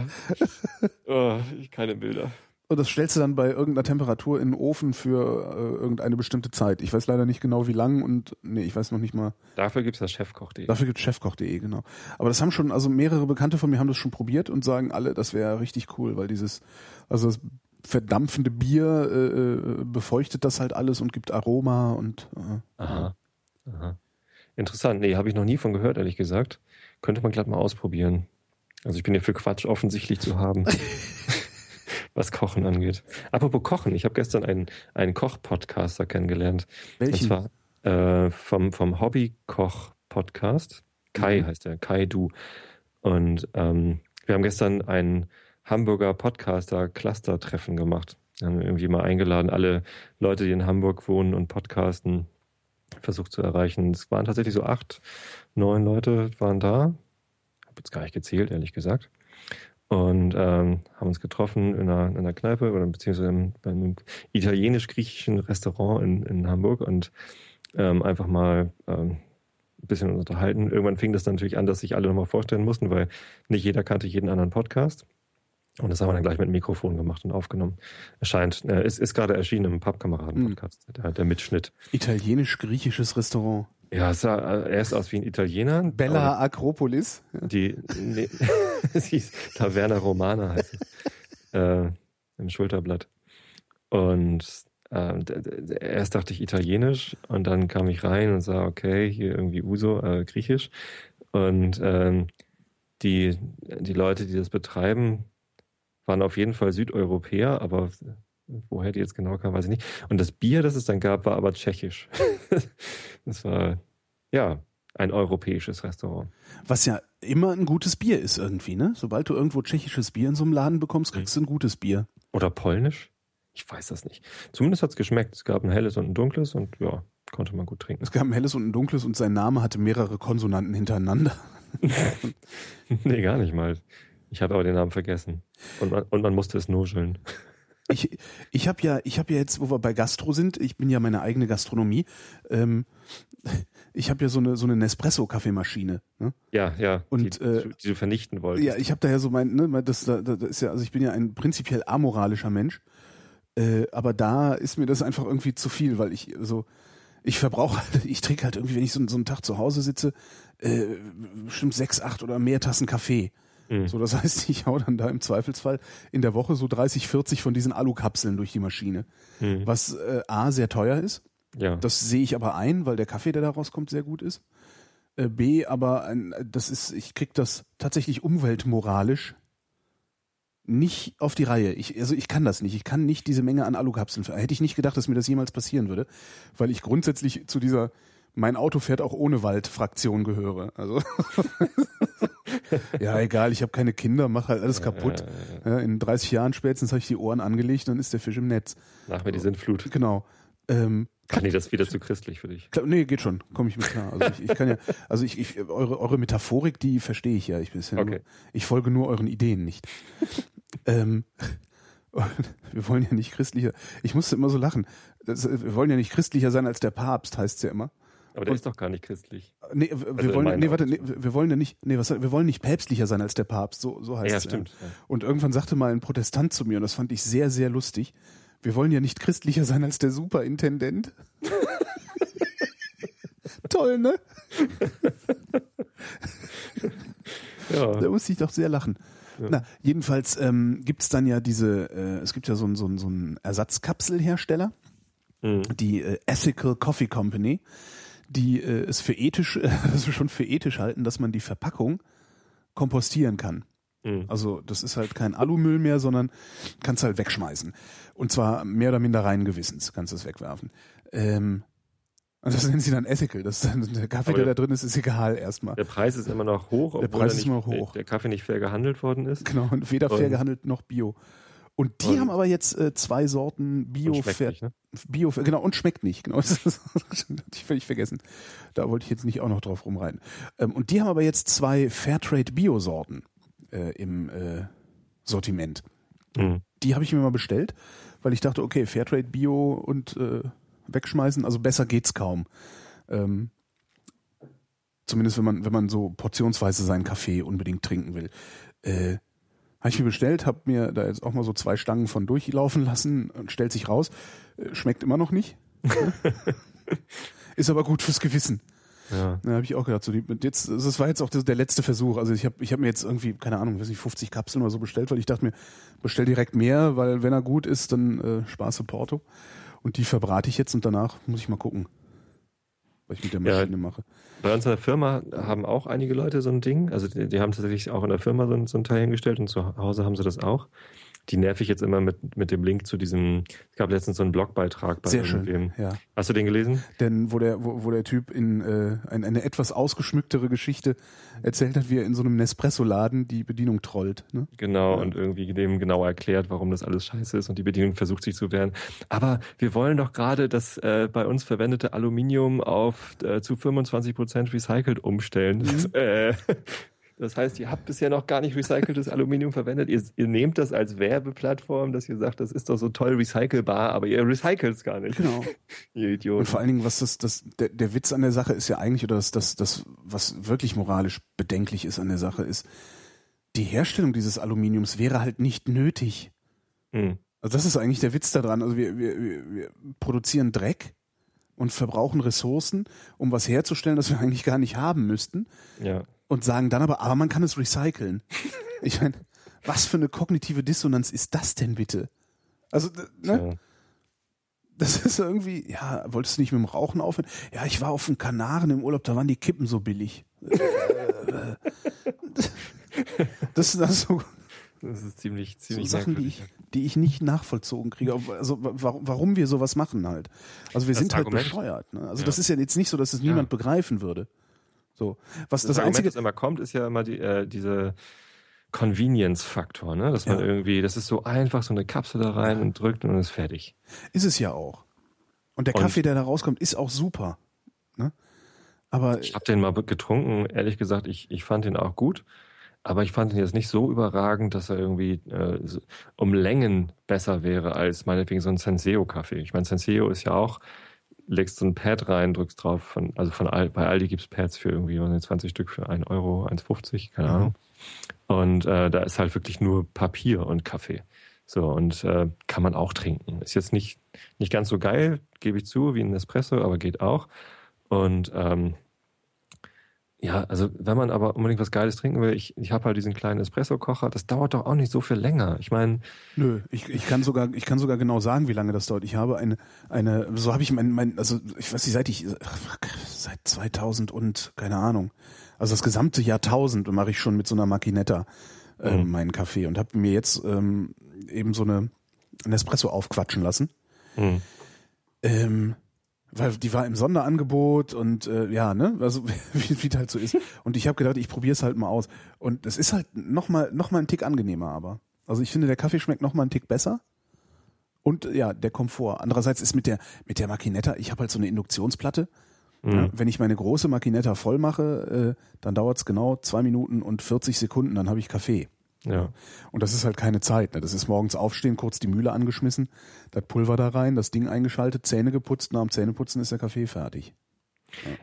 Oh, keine Bilder. Und das stellst du dann bei irgendeiner Temperatur in den Ofen für äh, irgendeine bestimmte Zeit. Ich weiß leider nicht genau wie lang und nee, ich weiß noch nicht mal. Dafür gibt's das Chefkoch.de. Dafür gibt's Chefkoch.de, genau. Aber das haben schon, also mehrere Bekannte von mir haben das schon probiert und sagen alle, das wäre richtig cool, weil dieses, also das verdampfende Bier äh, äh, befeuchtet das halt alles und gibt Aroma und äh, Aha. Aha. Interessant. Nee, habe ich noch nie von gehört, ehrlich gesagt. Könnte man glatt mal ausprobieren. Also ich bin ja für Quatsch offensichtlich zu haben. was Kochen angeht. Apropos Kochen, ich habe gestern einen, einen Koch-Podcaster kennengelernt. Welchen? Und zwar äh, vom, vom Hobby-Koch-Podcast. Kai mhm. heißt der, Kai Du. Und ähm, wir haben gestern ein Hamburger Podcaster-Cluster-Treffen gemacht. Wir haben irgendwie mal eingeladen, alle Leute, die in Hamburg wohnen und podcasten, versucht zu erreichen. Es waren tatsächlich so acht, neun Leute waren da. Habe jetzt gar nicht gezählt, ehrlich gesagt und ähm, haben uns getroffen in einer, in einer Kneipe oder beziehungsweise in, einem italienisch-griechischen Restaurant in, in Hamburg und ähm, einfach mal ähm, ein bisschen unterhalten. Irgendwann fing das natürlich an, dass sich alle nochmal vorstellen mussten, weil nicht jeder kannte jeden anderen Podcast. Und das haben wir dann gleich mit Mikrofon gemacht und aufgenommen. Erscheint, äh, ist, ist gerade erschienen im Pappkameraden-Podcast, mhm. der, der Mitschnitt. Italienisch-griechisches Restaurant. Ja, es sah äh, erst aus wie ein Italiener. Bella Akropolis. Die, nee, sie ist Taverna Romana heißt äh, im Schulterblatt. Und äh, erst dachte ich Italienisch und dann kam ich rein und sah, okay, hier irgendwie Uso, äh, Griechisch. Und ähm, die, die Leute, die das betreiben, waren auf jeden Fall Südeuropäer, aber Woher die jetzt genau kam, weiß ich nicht. Und das Bier, das es dann gab, war aber tschechisch. das war, ja, ein europäisches Restaurant. Was ja immer ein gutes Bier ist irgendwie, ne? Sobald du irgendwo tschechisches Bier in so einem Laden bekommst, kriegst du ein gutes Bier. Oder polnisch? Ich weiß das nicht. Zumindest hat es geschmeckt. Es gab ein helles und ein dunkles und ja, konnte man gut trinken. Es gab ein helles und ein dunkles und sein Name hatte mehrere Konsonanten hintereinander. nee, gar nicht mal. Ich habe aber den Namen vergessen. Und man, und man musste es nuscheln. Ich, ich habe ja, ich habe ja jetzt, wo wir bei Gastro sind, ich bin ja meine eigene Gastronomie. Ähm, ich habe ja so eine so eine Nespresso-Kaffeemaschine. Ne? Ja, ja. Und die, äh, die du vernichten wolltest. Ja, ich habe da ja so mein, ne, das, das ist ja, also ich bin ja ein prinzipiell amoralischer Mensch. Äh, aber da ist mir das einfach irgendwie zu viel, weil ich so, ich verbrauche, ich trinke halt irgendwie, wenn ich so, so einen Tag zu Hause sitze, äh, bestimmt sechs, acht oder mehr Tassen Kaffee. Mhm. So, das heißt, ich hau dann da im Zweifelsfall in der Woche so 30, 40 von diesen Alukapseln durch die Maschine. Mhm. Was äh, A sehr teuer ist. Ja. Das sehe ich aber ein, weil der Kaffee, der da rauskommt, sehr gut ist. Äh, B, aber ein, das ist, ich krieg das tatsächlich umweltmoralisch nicht auf die Reihe. Ich, also ich kann das nicht. Ich kann nicht diese Menge an Alukapseln. Hätte ich nicht gedacht, dass mir das jemals passieren würde, weil ich grundsätzlich zu dieser mein Auto fährt auch ohne Waldfraktion gehöre. Also ja, egal, ich habe keine Kinder, mach halt alles kaputt. Ja, in 30 Jahren spätestens habe ich die Ohren angelegt, dann ist der Fisch im Netz. Nach mir die Sintflut. Genau. Ähm, Ach nee, das ist wieder zu christlich für dich. Klar, nee, geht schon, komme ich mit klar. Also ich, ich kann ja, also ich, ich eure, eure Metaphorik, die verstehe ich ja. Ich, ja Okay. nur, ich folge nur euren Ideen nicht. ähm, wir wollen ja nicht christlicher. Ich musste immer so lachen. Das, wir wollen ja nicht christlicher sein als der Papst, heißt's ja immer. Aber der ist doch gar nicht christlich. Nee, wir Also wollen, nee, warte, nee, wir wollen ja nicht, nee, was, wir wollen nicht päpstlicher sein als der Papst, so, so heißt Ja, es. stimmt. Ja. Und irgendwann sagte mal ein Protestant zu mir, und das fand ich sehr, sehr lustig, wir wollen ja nicht christlicher sein als der Superintendent. Toll, ne? Ja. Da musste ich doch sehr lachen. Na, jedenfalls ähm, gibt's dann ja diese, äh, es gibt ja so einen so so einen Ersatzkapselhersteller, Mhm. die äh, Ethical Coffee Company, die äh, es für ethisch, also schon für ethisch halten, dass man die Verpackung kompostieren kann. Mhm. Also das ist halt kein Alumüll mehr, sondern kannst halt wegschmeißen. Und zwar mehr oder minder rein Gewissens kannst du es wegwerfen. Ähm, und das nennen sie dann Ethical. Das ist dann, der Kaffee, Aber der da drin ist, ist egal erstmal. Der Preis ist immer noch hoch, obwohl Preis er ist immer noch hoch. der Kaffee nicht fair gehandelt worden ist. Genau, und weder fair Und- gehandelt noch Bio. Und die Und- haben aber jetzt äh, zwei Sorten Bio, nicht, ne? Bio, genau, und schmeckt nicht. Genau, das hatte ich völlig vergessen. Da wollte ich jetzt nicht auch noch drauf rumreiten. Ähm, und die haben aber jetzt zwei Fairtrade Bio-Sorten äh, im äh, Sortiment. Mhm. Die habe ich mir mal bestellt, weil ich dachte, okay, Fairtrade Bio und äh, wegschmeißen, also besser geht's kaum. Ähm, zumindest wenn man, wenn man so portionsweise seinen Kaffee unbedingt trinken will. Äh, habe ich mir bestellt, habe mir da jetzt auch mal so zwei Stangen von durchlaufen lassen und stellt sich raus, äh, schmeckt immer noch nicht. Ist aber gut fürs Gewissen. Ja. Da habe ich auch gedacht, so die, jetzt, das war jetzt auch der letzte Versuch. Also ich habe ich hab mir jetzt irgendwie, keine Ahnung, weiß nicht, 50 Kapseln oder so bestellt, weil ich dachte mir, bestell direkt mehr, weil wenn er gut ist, dann äh, Spaße Porto. Und die verbrate ich jetzt und danach muss ich mal gucken, was ich mit der Ja. Maschine mache. Bei uns in der Firma haben auch einige Leute so ein Ding. Also die, die haben tatsächlich auch in der Firma so ein, so ein Teil hingestellt und zu Hause haben sie das auch. Die nerv ich jetzt immer mit, mit dem Link zu diesem, es gab letztens so einen Blogbeitrag bei Sehr schön. irgendwem. Ja. Hast du den gelesen? Denn wo der, wo, wo der Typ in äh, ein, eine etwas ausgeschmücktere Geschichte erzählt hat, wie er in so einem Nespresso-Laden die Bedienung trollt. Ne? Genau, Ja. und irgendwie dem genau erklärt, warum das alles scheiße ist und die Bedienung versucht sich zu wehren. Aber wir wollen doch gerade das äh, bei uns verwendete Aluminium auf äh, zu 25 Prozent recycelt umstellen. Das, äh, das heißt, ihr habt bisher noch gar nicht recyceltes Aluminium verwendet. Ihr, ihr nehmt das als Werbeplattform, dass ihr sagt, das ist doch so toll recycelbar, aber ihr recycelt es gar nicht. Genau. Ihr Und Idioten. vor allen Dingen, was das, das, der, der Witz an der Sache ist ja eigentlich, oder das, das, das, was wirklich moralisch bedenklich ist an der Sache, ist, die Herstellung dieses Aluminiums wäre halt nicht nötig. Hm. Also das ist eigentlich der Witz daran. Also wir, wir, wir, wir produzieren Dreck und verbrauchen Ressourcen, um was herzustellen, das wir eigentlich gar nicht haben müssten. Ja. Und sagen dann aber, aber man kann es recyceln. Ich meine, was für eine kognitive Dissonanz ist das denn bitte? Also, ne? ja. Das ist irgendwie, ja, wolltest du nicht mit dem Rauchen aufhören? Ja, ich war auf den Kanaren im Urlaub, da waren die Kippen so billig. Das, das ist so, Das ist ziemlich, so ziemlich Sachen, die ich, die ich nicht nachvollzogen kriege. Also warum, warum wir sowas machen halt. Also wir Das sind halt Argument- bescheuert. Ne? Also Ja. das ist ja jetzt nicht so, dass es niemand begreifen würde. So. Was Das, das, Argument, einzige, das immer kommt, ist ja immer die, äh, diese Convenience-Faktor, ne? Dass man Ja. irgendwie, das ist so einfach, so eine Kapsel da rein und drückt und dann ist fertig. ist es ja auch. Und der Und- Kaffee, der da rauskommt, ist auch super. Ne? Aber Ich habe den mal getrunken, ehrlich gesagt, ich, ich fand den auch gut, aber ich fand ihn jetzt nicht so überragend, dass er irgendwie äh, um Längen besser wäre als meinetwegen so ein Senseo-Kaffee. Ich meine, Senseo ist ja auch, legst so ein Pad rein, drückst drauf, von, also von Al bei Aldi gibt's Pads für irgendwie was nicht, 20 Stück für 1 Euro, 1,50, keine Mhm. Ahnung. Und äh, da ist halt wirklich nur Papier und Kaffee. So, und äh, kann man auch trinken. Ist jetzt nicht, nicht ganz so geil, gebe ich zu, wie ein Espresso, aber geht auch. Und ähm, ja, also wenn man aber unbedingt was Geiles trinken will, ich, ich habe halt diesen kleinen Espresso-Kocher, das dauert doch auch nicht so viel länger. Ich meine, Nö, ich, ich kann sogar, ich kann sogar genau sagen, wie lange das dauert. Ich habe eine, eine, so habe ich mein, mein, also ich weiß nicht, seit ich, seit 2000 und keine Ahnung, also das gesamte Jahrtausend mache ich schon mit so einer Macchinetta äh, Mhm. meinen Kaffee und habe mir jetzt ähm, eben so eine einen Espresso aufquatschen lassen. hm, Ähm, weil die war im Sonderangebot und äh, ja, ne, also wie wie halt so ist. Und ich habe gedacht, ich probiere es halt mal aus. Und es ist halt noch mal noch mal ein Tick angenehmer, aber also ich finde der Kaffee schmeckt noch mal einen Tick besser. Und ja, der Komfort. Andererseits ist mit der mit der Macchinetta, ich habe halt so eine Induktionsplatte. Mhm. Ja, wenn ich meine große Macchinetta voll mache, äh, dann dauert's genau zwei Minuten und 40 Sekunden, dann habe ich Kaffee. Ja. Und das ist halt keine Zeit. Ne? Das ist morgens aufstehen, kurz die Mühle angeschmissen, das Pulver da rein, das Ding eingeschaltet, Zähne geputzt, nach dem Zähneputzen ist der Kaffee fertig.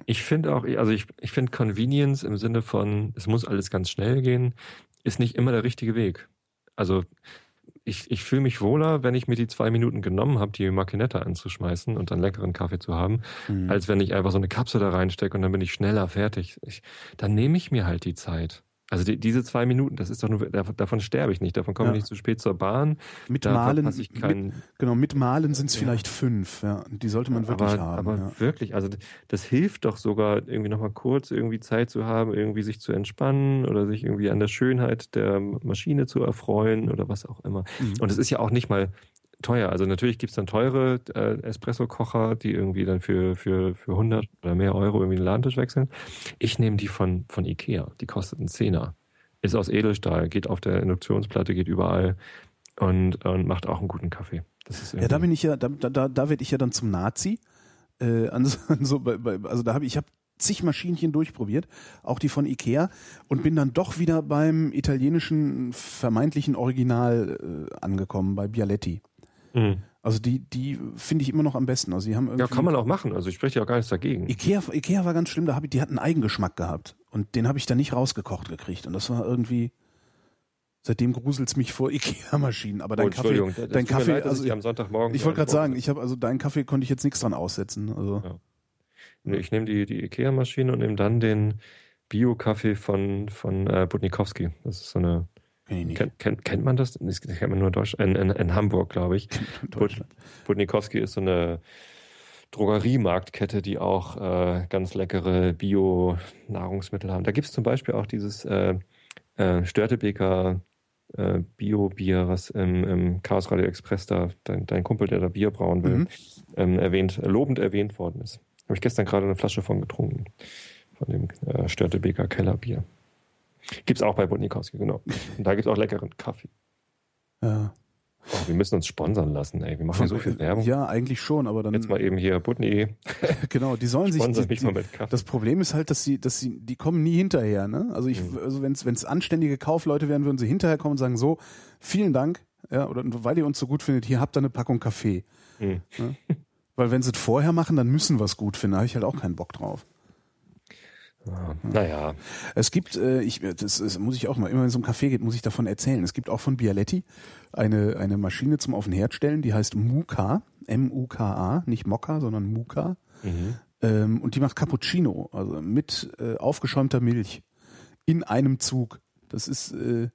Ich finde auch, also ich, ich finde Convenience im Sinne von, es muss alles ganz schnell gehen, ist nicht immer der richtige Weg. Also ich, ich fühle mich wohler, wenn ich mir die zwei Minuten genommen habe, die Macchinetta anzuschmeißen und dann leckeren Kaffee zu haben, Mhm. als wenn ich einfach so eine Kapsel da reinstecke und dann bin ich schneller fertig. Ich, dann nehme ich mir halt die Zeit. Also die, diese zwei Minuten, das ist doch nur, davon, sterbe ich nicht, davon komme Ja. ich nicht zu spät zur Bahn. Mit Malen, keinen, mit, genau, mit Malen sind es Ja. vielleicht fünf. Ja, die sollte man wirklich aber, haben. aber ja. wirklich, also das hilft doch sogar, irgendwie nochmal kurz irgendwie Zeit zu haben, irgendwie sich zu entspannen oder sich irgendwie an der Schönheit der Maschine zu erfreuen oder was auch immer. Mhm. Und es ist ja auch nicht mal teuer. Also natürlich gibt's dann teure äh, Espresso-Kocher, die irgendwie dann für, für, für 100 oder mehr Euro irgendwie den Ladentisch wechseln. Ich nehme die von, von Ikea. Die kostet einen Zehner. Ist aus Edelstahl, geht auf der Induktionsplatte, geht überall und, und macht auch einen guten Kaffee. Das ist Ja, da bin ich ja, da, da, da, werde ich ja dann zum Nazi. Äh, an so, an so, bei, bei, also da habe ich, ich habe zig Maschinchen durchprobiert, auch die von Ikea, und bin dann doch wieder beim italienischen vermeintlichen Original äh, angekommen, bei Bialetti. Mhm. Also die, die finde ich immer noch am besten. Also die haben irgendwie Ja, kann man auch machen. Also ich spreche ja auch gar nichts dagegen. Ikea, Ikea war ganz schlimm, da hab ich, die hatten einen Eigengeschmack gehabt. Und den habe ich dann nicht rausgekocht gekriegt. Und das war irgendwie. Seitdem gruselt's mich vor Ikea-Maschinen. Aber dein oh, Kaffee, dein Kaffee, leid, also ich am Sonntagmorgen. ich wollte gerade sagen, ich habe also deinen Kaffee konnte ich jetzt nichts dran aussetzen. Also Ja. Nee, ich nehme die, die Ikea-Maschine und nehme dann den Bio-Kaffee von, von äh, Budnikowski. Das ist so eine. Kenn. Kennt, kennt, man das? Das kennt man nur in, Deutsch, in, in, in Hamburg, glaube ich. Budnikowski ist so eine Drogeriemarktkette, die auch äh, ganz leckere Bio-Nahrungsmittel haben. Da gibt es zum Beispiel auch dieses äh, äh, Störtebeker äh, Bio-Bier, was im, im Chaos Radio Express da, dein, dein Kumpel, der da Bier brauen will, Mhm. ähm, erwähnt, lobend erwähnt worden ist. Habe ich gestern gerade eine Flasche von getrunken. Von dem äh, Störtebeker Kellerbier. Gibt's auch bei Budnikowski, genau. Und da gibt's auch leckeren Kaffee. Ja. Oh, wir müssen uns sponsern lassen, ey. Wir machen so viel Werbung. Ja, eigentlich schon, aber dann Jetzt mal eben hier Budni, genau, die sollen sich die, mich mal mit Kaffee. das Problem ist halt, dass sie, dass sie, die kommen nie hinterher, ne? Also ich, Mhm. also wenn es anständige Kaufleute wären, würden sie hinterher kommen und sagen, so, vielen Dank, ja, oder weil ihr uns so gut findet, hier habt ihr eine Packung Kaffee. Mhm. Weil wenn sie es vorher machen, dann müssen wir es gut finden. Da habe ich halt auch keinen Bock drauf. Ah, Naja, Es gibt, äh, ich, das, das muss ich auch mal, immer wenn es um Kaffee geht, muss ich davon erzählen. Es gibt auch von Bialetti eine, eine Maschine zum auf den Herd stellen, die heißt Muka, M-U-K-A, nicht Mokka, sondern Muka. mhm. Ähm, und die macht Cappuccino, also mit äh, aufgeschäumter Milch in einem Zug. Das ist äh,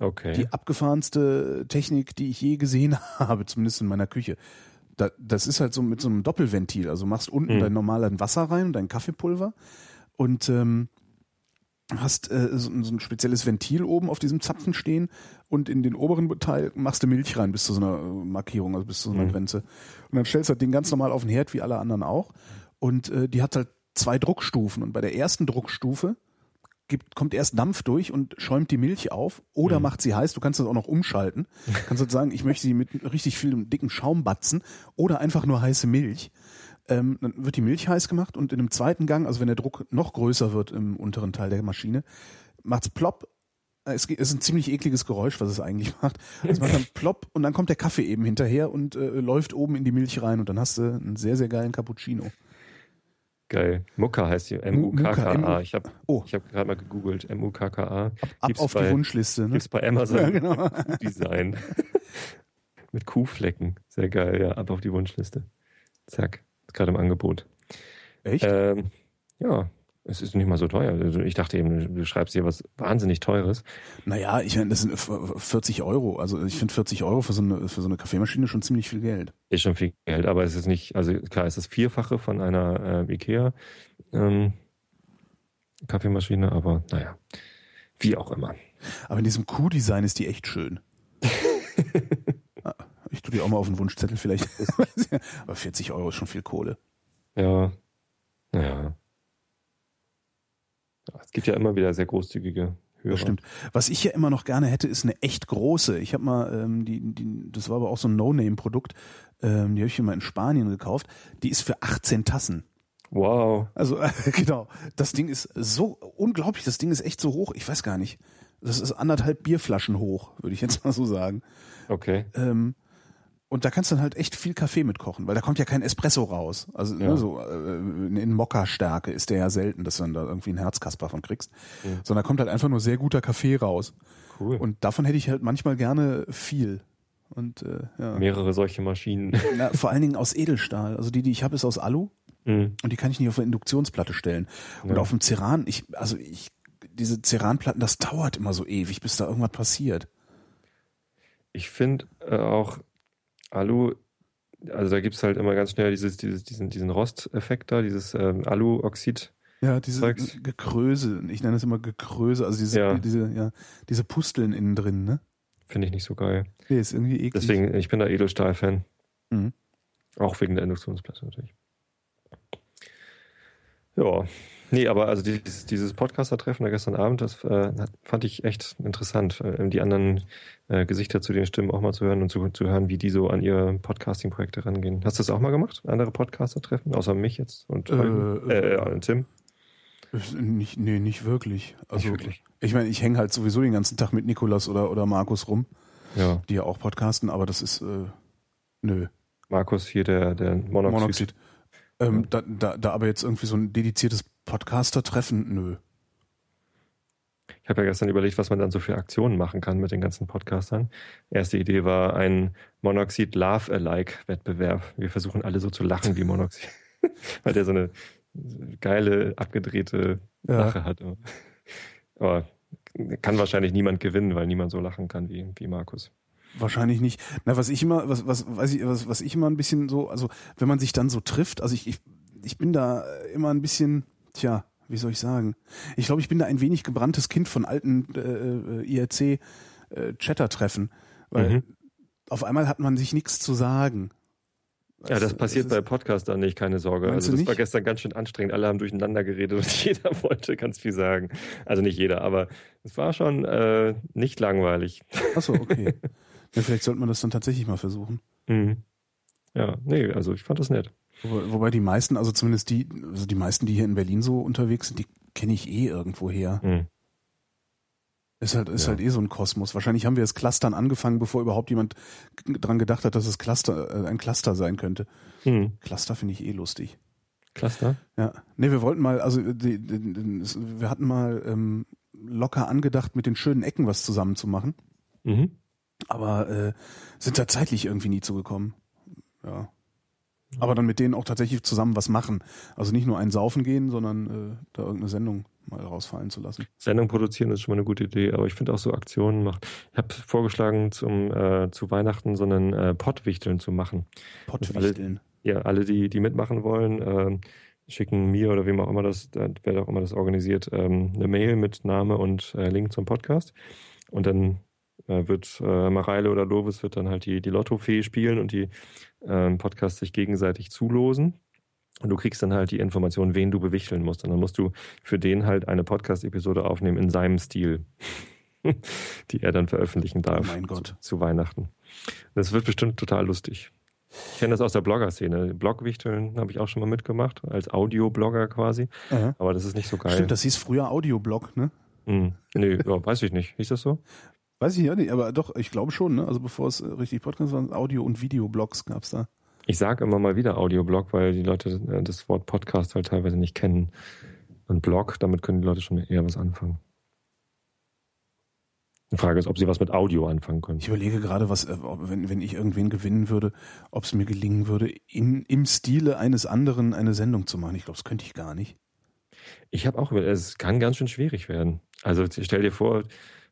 okay. die abgefahrenste Technik, die ich je gesehen habe, zumindest in meiner Küche. Da, das ist halt so mit so einem Doppelventil. Also machst unten Mhm. dein normales Wasser rein und dein Kaffeepulver und ähm, hast äh, so, so ein spezielles Ventil oben auf diesem Zapfen stehen und in den oberen Teil machst du Milch rein bis zu so einer äh, Markierung, also bis zu so einer Mhm. Grenze. Und dann stellst du das Ding ganz normal auf den Herd, wie alle anderen auch. Und äh, die hat halt zwei Druckstufen. Und bei der ersten Druckstufe gibt, kommt erst Dampf durch und schäumt die Milch auf oder Mhm. macht sie heiß. Du kannst das auch noch umschalten. kannst halt sagen, ich möchte sie mit richtig viel dicken Schaum batzen oder einfach nur heiße Milch. Ähm, dann wird die Milch heiß gemacht und in einem zweiten Gang, also wenn der Druck noch größer wird im unteren Teil der Maschine, macht's plopp. Äh, Es geht- es ist ein ziemlich ekliges Geräusch, was es eigentlich macht. Es macht dann plopp und dann kommt der Kaffee eben hinterher und äh, läuft oben in die Milch rein und dann hast du einen sehr, sehr geilen Cappuccino. Geil. Mucka heißt die. Muka, M-U-K-K-A. M-U- Ich habe Oh. ich hab gerade mal gegoogelt. M-U-K-K-A. Ab Gibt's auf bei, die Wunschliste. Ne? Gibt's bei Amazon. Ja, genau. Design. Mit Kuhflecken. Sehr geil, ja. Ab auf die Wunschliste. Zack. Gerade im Angebot. Echt? Ähm, ja, es ist nicht mal so teuer. Also ich dachte eben, du schreibst hier was wahnsinnig Teures. Naja, ich meine, das sind f- 40 Euro. Also ich finde 40 Euro für so, eine, für so eine Kaffeemaschine schon ziemlich viel Geld. Ist schon viel Geld, aber es ist nicht, also klar, es ist das Vierfache von einer äh, Ikea ähm, Kaffeemaschine, aber naja, wie auch immer. Aber in diesem Kuh-Design ist die echt schön. Ich tue die auch mal auf den Wunschzettel vielleicht. Aber 40 Euro ist schon viel Kohle. Ja. Naja. Es gibt ja immer wieder sehr großzügige Hörer. Das stimmt. Was ich ja immer noch gerne hätte, ist eine echt große. Ich habe mal, ähm, die, die, das war aber auch so ein No-Name-Produkt, ähm, die habe ich hier mal in Spanien gekauft. Die ist für 18 Tassen. Wow. Also äh, genau, das Ding ist so unglaublich, das Ding ist echt so hoch, ich weiß gar nicht. Das ist anderthalb Bierflaschen hoch, würde ich jetzt mal so sagen. Okay. Ähm, und da kannst du dann halt echt viel Kaffee mitkochen, weil da kommt ja kein Espresso raus. Also Ja. ne, so äh, in Mokka-Stärke ist der ja selten, dass du dann da irgendwie einen Herzkasper von kriegst. Mhm. Sondern da kommt halt einfach nur sehr guter Kaffee raus. Cool. Und davon hätte ich halt manchmal gerne viel. Und äh, ja. Mehrere solche Maschinen. Na, vor allen Dingen aus Edelstahl. Also die, die ich habe, ist aus Alu Mhm. und die kann ich nicht auf eine Induktionsplatte stellen. Und Ja. auf dem Ceran, ich, also ich, diese Ceranplatten, das dauert immer so ewig, bis da irgendwas passiert. Ich finde äh, auch Alu, also da gibt es halt immer ganz schnell dieses, dieses, diesen, diesen Rosteffekt da, dieses ähm, Aluoxid. Ja, diese Zeugs. Gekröse, ich nenne es immer Gekröse, also diese, Ja. diese, ja, diese Pusteln innen drin, ne? Finde ich nicht so geil. Nee, ist irgendwie eklig. Deswegen, ich bin da Edelstahl-Fan. Mhm. Auch wegen der Induktionsplatte natürlich. Ja. Nee, aber also dieses, dieses Podcaster-Treffen da gestern Abend, das äh, fand ich echt interessant, äh, die anderen äh, Gesichter zu den Stimmen auch mal zu hören und zu, zu hören, wie die so an ihre Podcasting-Projekte rangehen. Hast du das auch mal gemacht? Andere Podcaster treffen? Außer mich jetzt und Äh, äh, äh, Tim? Nicht, nee, nicht wirklich. Also, wirklich. ich meine, ich hänge halt sowieso den ganzen Tag mit Nikolas oder, oder Markus rum, Ja. die ja auch podcasten, aber das ist, äh, nö, Markus hier, der, der Monoxid. Monoxid. Ähm, Ja. da, da, da aber jetzt irgendwie so ein dediziertes Podcaster-Treffen, nö. Ich habe ja gestern überlegt, was man dann so für Aktionen machen kann mit den ganzen Podcastern. Erste Idee war ein Monoxid Laugh Alike Wettbewerb. Wir versuchen alle so zu lachen wie Monoxid, weil der so eine geile abgedrehte Ja. Lache hat. Aber kann wahrscheinlich niemand gewinnen, weil niemand so lachen kann wie, wie Markus. Wahrscheinlich nicht. Na, was ich immer, was, was, weiß ich, was, was ich immer ein bisschen so, also wenn man sich dann so trifft, also ich, ich, ich bin da immer ein bisschen, tja, wie soll ich sagen? Ich glaube, ich bin da ein wenig gebranntes Kind von alten äh, äh, Chatter-Treffen, weil Mhm. auf einmal hat man sich nichts zu sagen. Ja, das Also, passiert bei Podcastern nicht, keine Sorge. Also das war gestern ganz schön anstrengend. Alle haben durcheinander geredet und jeder wollte ganz viel sagen. Also nicht jeder, aber es war schon äh, nicht langweilig. Achso, okay. ja, vielleicht sollte man das dann tatsächlich mal versuchen. Mhm. Ja, nee, also ich fand das nett. Wobei, wobei die meisten, also zumindest die, also die meisten, die hier in Berlin so unterwegs sind, die kenne ich eh irgendwo her. Mhm. Ist halt, ist Ja. halt eh so ein Kosmos. Wahrscheinlich haben wir das Clustern angefangen, bevor überhaupt jemand dran gedacht hat, dass es Cluster, äh, ein Cluster sein könnte. Mhm. Cluster finde ich eh lustig. Cluster? Ja. Nee, wir wollten mal, also die, die, die, wir hatten mal ähm, locker angedacht, mit den schönen Ecken was zusammen zu machen, Mhm. aber äh, sind da zeitlich irgendwie nie zugekommen. Ja. Aber dann mit denen auch tatsächlich zusammen was machen. Also nicht nur ein Saufen gehen, sondern äh, da irgendeine Sendung mal rausfallen zu lassen. Sendung produzieren ist schon mal eine gute Idee, aber ich finde auch so Aktionen macht. Ich habe vorgeschlagen, zum äh, zu Weihnachten so einen äh, Pottwichteln zu machen. Pottwichteln. Ja, alle, die, die mitmachen wollen, ähm, schicken mir oder wem auch immer das, äh, wer auch immer das organisiert, ähm, eine Mail mit Name und äh, Link zum Podcast. Und dann äh, wird äh, Mareile oder Lovis wird dann halt die, die Lottofee spielen und die ähm, Podcasts sich gegenseitig zulosen. Und du kriegst dann halt die Information, wen du bewichteln musst. Und dann musst du für den halt eine Podcast-Episode aufnehmen in seinem Stil, die er dann veröffentlichen darf Oh mein Gott. Zu, zu Weihnachten. Das wird bestimmt total lustig. Ich kenne das aus der Blogger-Szene. Blogwichteln habe ich auch schon mal mitgemacht, als Audioblogger quasi. Aha. Aber das ist nicht so geil. Stimmt, das hieß früher Audioblog, ne? Hm. Nee, ja, weiß ich nicht. Hieß das so? Weiß ich ja nicht, aber doch, ich glaube schon, ne? Also bevor es äh, richtig Podcast war, Audio- und Videoblogs gab's da. Ich sage immer mal wieder Audioblog, weil die Leute äh, das Wort Podcast halt teilweise nicht kennen. Und Blog, damit können die Leute schon eher was anfangen. Die Frage ist, ob sie was mit Audio anfangen können. Ich überlege gerade, was, äh, wenn, wenn ich irgendwen gewinnen würde, ob es mir gelingen würde, in, im Stile eines anderen eine Sendung zu machen. Ich glaube, das könnte ich gar nicht. Ich habe auch, überlegt, es kann ganz schön schwierig werden. Also stell dir vor,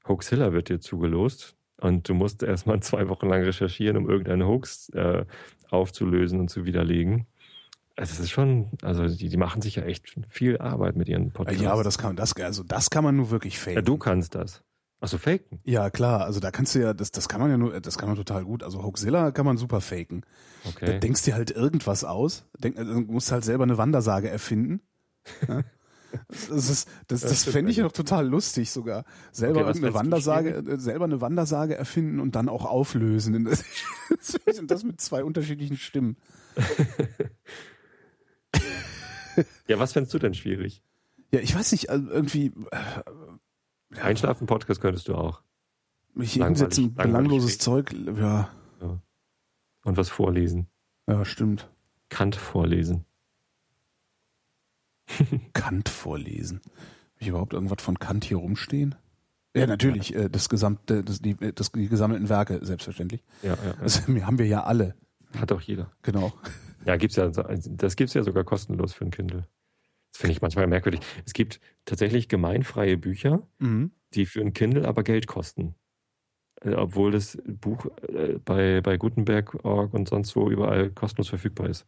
Hoaxilla wird dir zugelost und du musst erstmal zwei Wochen lang recherchieren, um irgendeinen Hoax äh, aufzulösen und zu widerlegen. Also es ist schon, also die, die machen sich ja echt viel Arbeit mit ihren Podcasts. Ja, aber das kann, das, also das kann man nur wirklich faken. Ja, du kannst das. Also faken. Ja, klar, also da kannst du ja, das, das kann man ja nur, das kann man total gut. Also Hoaxilla kann man super faken. Da Okay. denkst dir halt irgendwas aus, denk, also, musst halt selber eine Wandersage erfinden. Ja? Das, ist, das, das stimmt fände ich ja noch total lustig sogar. Selber Okay, du Wandersage, äh, selber eine Wandersage erfinden und dann auch auflösen. Und das mit zwei unterschiedlichen Stimmen. Ja, was fändest du denn schwierig? Ja, ich weiß nicht, also irgendwie äh, Einschlafen-Podcast könntest du auch. mich hinsetzen, belangloses. Zeug, ja, Und was vorlesen. ja, stimmt. Kant vorlesen. Kant vorlesen. Habe ich überhaupt irgendwas von Kant hier rumstehen? Ja, natürlich, äh, das gesamte, das, die, äh, das, die gesammelten Werke, selbstverständlich. Ja, ja, ja. Das haben wir ja alle, Hat auch jeder. genau. Ja, gibt's ja, das gibt's ja sogar kostenlos für ein Kindle. Das finde ich manchmal merkwürdig. Es gibt tatsächlich gemeinfreie Bücher, Mhm. die für ein Kindle aber Geld kosten. Äh, Obwohl das Buch bei, bei Gutenberg.org und sonst wo überall kostenlos verfügbar ist.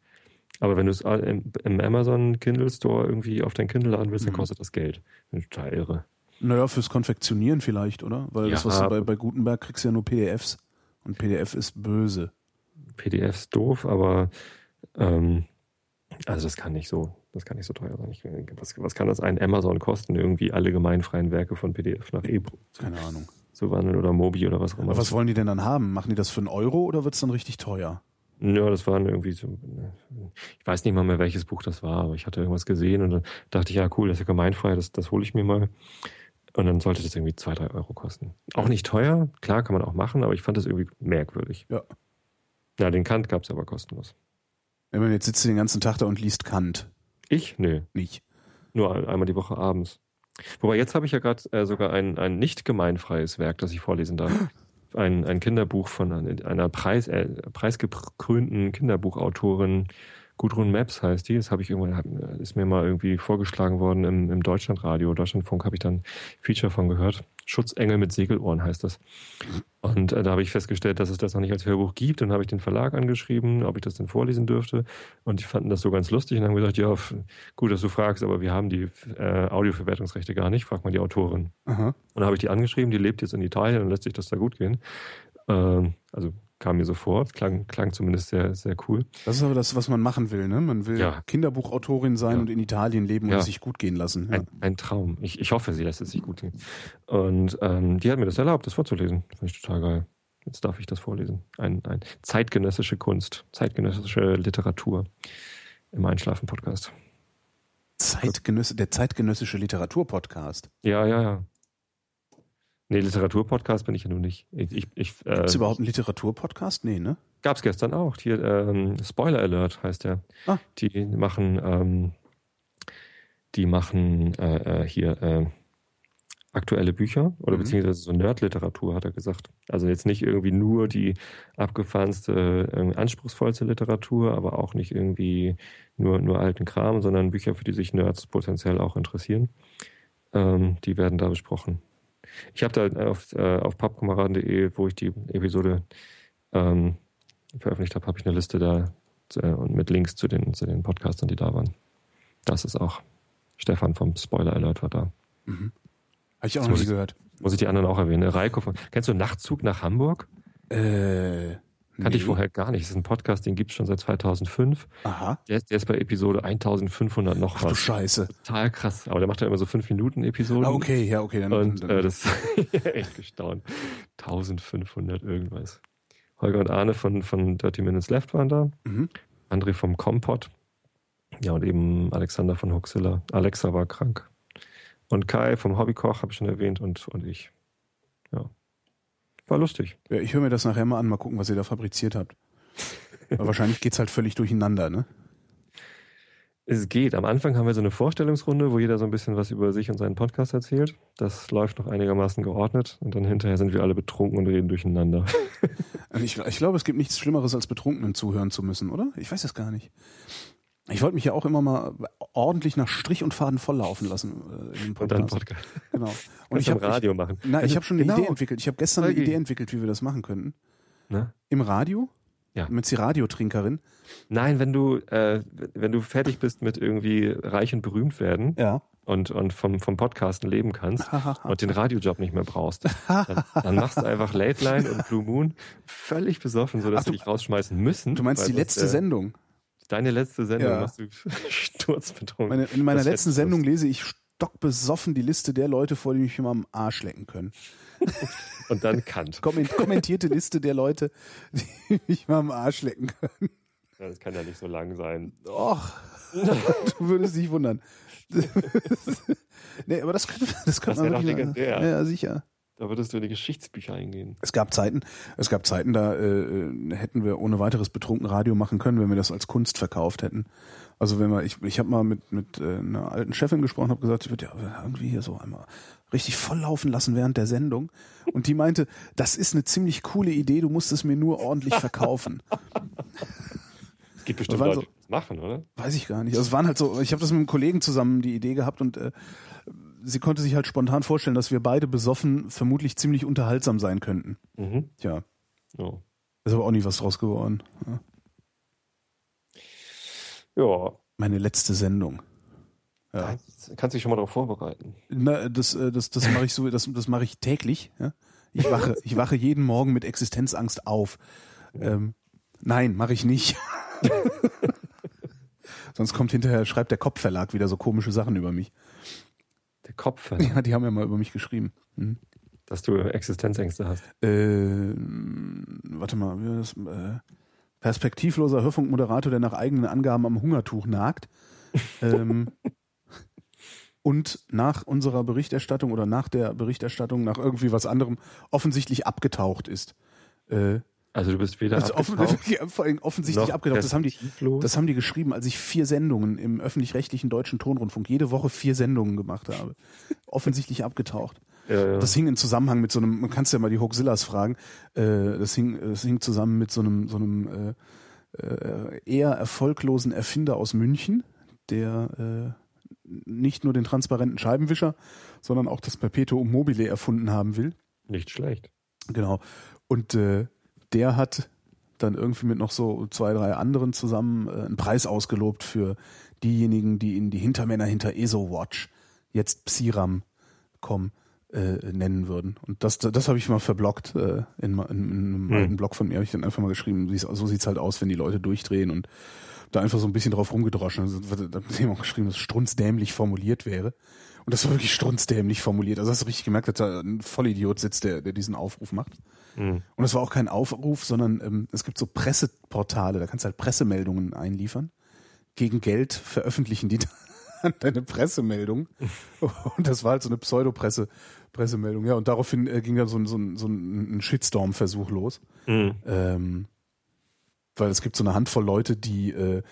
Aber wenn du es äh, im, im Amazon Kindle Store irgendwie auf dein Kindle laden willst, dann Mhm. kostet das Geld. Das total irre. Naja, fürs Konfektionieren vielleicht, oder? Weil das, Ja, was du bei, bei Gutenberg kriegst, ja nur PDFs. Und PDF ist böse. PDF ist doof, aber ähm, also das kann nicht so, das kann nicht so teuer sein. Ich, was, was kann das ein Amazon kosten, irgendwie alle gemeinfreien Werke von PDF nach E-Book Keine Ahnung. zu wandeln oder Mobi oder was auch immer. Aber was wollen die denn dann haben? Machen die das für einen Euro oder wird's dann richtig teuer? Ja, das waren irgendwie so, ich weiß nicht mal mehr, welches Buch das war, aber ich hatte irgendwas gesehen und dann dachte ich, ja cool, das ist ja gemeinfrei, das, das hole ich mir mal. Und dann sollte das irgendwie zwei, drei Euro kosten. Auch nicht teuer, klar kann man auch machen, aber ich fand das irgendwie merkwürdig. Ja. Ja, den Kant gab's aber kostenlos. Wenn man jetzt sitzt du den ganzen Tag da und liest Kant. Ich? Nö. Nicht. Nur ein- einmal die Woche abends. Wobei jetzt habe ich ja gerade äh, sogar ein, ein nicht gemeinfreies Werk, das ich vorlesen darf. Ein, ein Kinderbuch von einer, Preis, äh, preisgekrönten Kinderbuchautorin. Gudrun Maps heißt die. Das habe ich irgendwann, ist mir mal irgendwie vorgeschlagen worden im, im Deutschlandradio. Deutschlandfunk habe ich dann Feature von gehört. Schutzengel mit Segelohren heißt das. Und äh, da habe ich festgestellt, dass es das noch nicht als Hörbuch gibt. Und habe ich den Verlag angeschrieben, ob ich das denn vorlesen dürfte. Und die fanden das so ganz lustig und haben gesagt, ja, gut, dass du fragst, aber wir haben die äh, Audioverwertungsrechte gar nicht. Frag mal die Autorin. Aha. Und habe ich die angeschrieben, die lebt jetzt in Italien und lässt sich das da gut gehen. Ähm, also kam mir so vor, klang, klang zumindest sehr, sehr cool. Das ist aber das, was man machen will, ne? Man will Ja. Kinderbuchautorin sein Ja. und in Italien leben und Ja. es sich gut gehen lassen. Ein, ein Traum. Ich, ich hoffe, sie lässt es sich gut gehen. Und ähm, die hat mir das erlaubt, das vorzulesen. Fand ich total geil. Jetzt darf ich das vorlesen. Ein, ein zeitgenössische Kunst, zeitgenössische Literatur im Einschlafen-Podcast. Zeitgenöss der zeitgenössische Literaturpodcast. Ja, ja, ja. Nee, Literaturpodcast bin ich ja nun nicht. Ich, ich, ich, Gibt es äh, überhaupt einen Literaturpodcast? Nee, ne? Gab's gestern auch. Hier, ähm, Spoiler Alert heißt der. Ah. Die machen, ähm, die machen äh, äh, hier äh, aktuelle Bücher oder Mhm. beziehungsweise so Nerdliteratur, hat er gesagt. Also jetzt nicht irgendwie nur die abgefahrenste, äh, anspruchsvollste Literatur, aber auch nicht irgendwie nur, nur alten Kram, sondern Bücher, für die sich Nerds potenziell auch interessieren. Ähm, die werden da besprochen. Ich habe da auf, äh, auf pappkameraden.de, wo ich die Episode ähm, veröffentlicht habe, habe ich eine Liste da äh, und mit Links zu den, zu den Podcastern, die da waren. Das ist auch Stefan vom Spoiler Alert war da. Mhm. Habe ich auch noch nie gehört. Muss ich die anderen auch erwähnen. Reiko von, kennst du Nachtzug nach Hamburg? Äh, Kannte ich nee. vorher gar nicht. Das ist ein Podcast, den gibt es schon seit 2005. Aha. Der ist, der ist bei Episode 1500 noch Ach du was. Scheiße. Total krass. Aber der macht ja immer so 5 Minuten Episoden. Ah, okay, ja, okay. Dann, Und dann, äh, das echt gestaunt. 1500 irgendwas. Holger und Arne von, von Dirty Minutes Left waren da. mhm. André vom Kompott. Ja, und eben Alexander von Huxilla. Alexa war krank. Und Kai vom Hobbykoch habe ich schon erwähnt und, und ich. Ja. War lustig. ja, ich höre mir das nachher mal an, mal gucken, was ihr da fabriziert habt. Aber wahrscheinlich geht's halt völlig durcheinander, ne? Es geht. Am Anfang haben wir so eine Vorstellungsrunde, wo jeder so ein bisschen was über sich und seinen Podcast erzählt. Das läuft noch einigermaßen geordnet. Und dann hinterher sind wir alle betrunken und reden durcheinander. Ich, ich glaube, es gibt nichts Schlimmeres, als Betrunkenen zuhören zu müssen, oder? Ich weiß es gar nicht. Ich wollte mich ja auch immer mal ordentlich nach Strich und Faden volllaufen lassen äh, in dem Und dann Podcast. Podcast. Genau. Und ich habe Radio machen. Na, ich Also, habe schon eine genau. Idee entwickelt. Ich habe gestern eine. Idee entwickelt, wie wir das machen könnten. Ne? Im Radio? Ja. Mit die Radiotrinkerin. Nein, wenn du, äh, wenn du fertig bist mit irgendwie reich und berühmt werden Ja. und, und vom, vom Podcasten leben kannst und den Radiojob nicht mehr brauchst, dann, dann machst du einfach Late Line und Blue Moon völlig besoffen, sodass Ach, du- sie dich rausschmeißen müssen. Du meinst die letzte äh, Sendung? Deine letzte Sendung Ja. machst du sturzbetrunken. Meine, in meiner Das letzten Sendung du. lese ich stockbesoffen die Liste der Leute vor, die mich immer am Arsch lecken können. Und dann Kant. Komment, kommentierte Liste der Leute, die mich mal am Arsch lecken können. Ja, Das kann ja nicht so lang sein. Och, du würdest dich wundern. nee, aber das könnte, das könnte Das man doch wirklich- legendär. Ja, sicher. Da würdest du in die Geschichtsbücher eingehen. Es gab Zeiten, es gab Zeiten, da äh, hätten wir ohne weiteres betrunken Radio machen können, wenn wir das als Kunst verkauft hätten. Also wenn wir, ich, ich habe mal mit mit äh, einer alten Chefin gesprochen, habe gesagt, ich würde ja irgendwie hier so einmal richtig voll laufen lassen während der Sendung. Und die meinte, das ist eine ziemlich coole Idee, du musst es mir nur ordentlich verkaufen. Es gibt bestimmt Leute, so- machen, oder? Weiß ich gar nicht. Also es waren halt so, ich habe das mit einem Kollegen zusammen die Idee gehabt und äh, sie konnte sich halt spontan vorstellen, dass wir beide besoffen vermutlich ziemlich unterhaltsam sein könnten. Mhm. Tja, Ja. ist aber auch nie was draus geworden. Ja. ja. Meine letzte Sendung. Ja. Kannst, kannst dich schon mal darauf vorbereiten. Na, das, äh, das, das mache ich so, das, das mache ich täglich. Ja? Ich wache, ich wache jeden Morgen mit Existenzangst auf. Ähm, nein, mache ich nicht. Sonst kommt hinterher, schreibt der Kopfverlag wieder so komische Sachen über mich. Der Kopf, Ja, die haben ja mal über mich geschrieben. Hm. dass du Existenzängste hast. Äh, warte mal, wie das? Äh, perspektivloser Hörfunkmoderator, der nach eigenen Angaben am Hungertuch nagt. ähm, und nach unserer Berichterstattung oder nach der Berichterstattung nach irgendwie was anderem offensichtlich abgetaucht ist. Äh, Also du bist weder also offen, abgetaucht, ja, vor allem offensichtlich abgetaucht. Das haben die, das haben die geschrieben, als ich vier Sendungen im öffentlich-rechtlichen deutschen Tonrundfunk jede Woche vier Sendungen gemacht habe. offensichtlich abgetaucht. ja, ja. Das hing in Zusammenhang mit so einem, man kannst ja mal die Hoaxillas fragen, äh, das, hing, das hing zusammen mit so einem, so einem äh, äh, eher erfolglosen Erfinder aus München, der äh, nicht nur den transparenten Scheibenwischer, sondern auch das Perpetuum mobile erfunden haben will. Nicht schlecht. Genau. Und äh, der hat dann irgendwie mit noch so zwei, drei anderen zusammen äh, einen Preis ausgelobt für diejenigen, die in die Hintermänner hinter ESO-Watch, jetzt Psiram, kommen, äh, nennen würden. Und das, das habe ich mal verblockt äh, in, in, in einem Hm. alten Blog von mir, habe ich dann einfach mal geschrieben, so sieht's halt aus, wenn die Leute durchdrehen und da einfach so ein bisschen drauf rumgedroschen. Da habe ich auch geschrieben, dass es strunzdämlich formuliert wäre. Und das war wirklich strunzdämlich formuliert. Also hast du richtig gemerkt, dass da ein Vollidiot sitzt, der, der diesen Aufruf macht. Mhm. Und es war auch kein Aufruf, sondern ähm, es gibt so Presseportale, da kannst du halt Pressemeldungen einliefern. Gegen Geld veröffentlichen die dann deine Pressemeldung. Und das war halt so eine Pseudopresse, Pressemeldung. Ja, und daraufhin äh, ging dann so ein, so ein, so ein Shitstorm-Versuch los. Mhm. Ähm, weil es gibt so eine Handvoll Leute, die äh,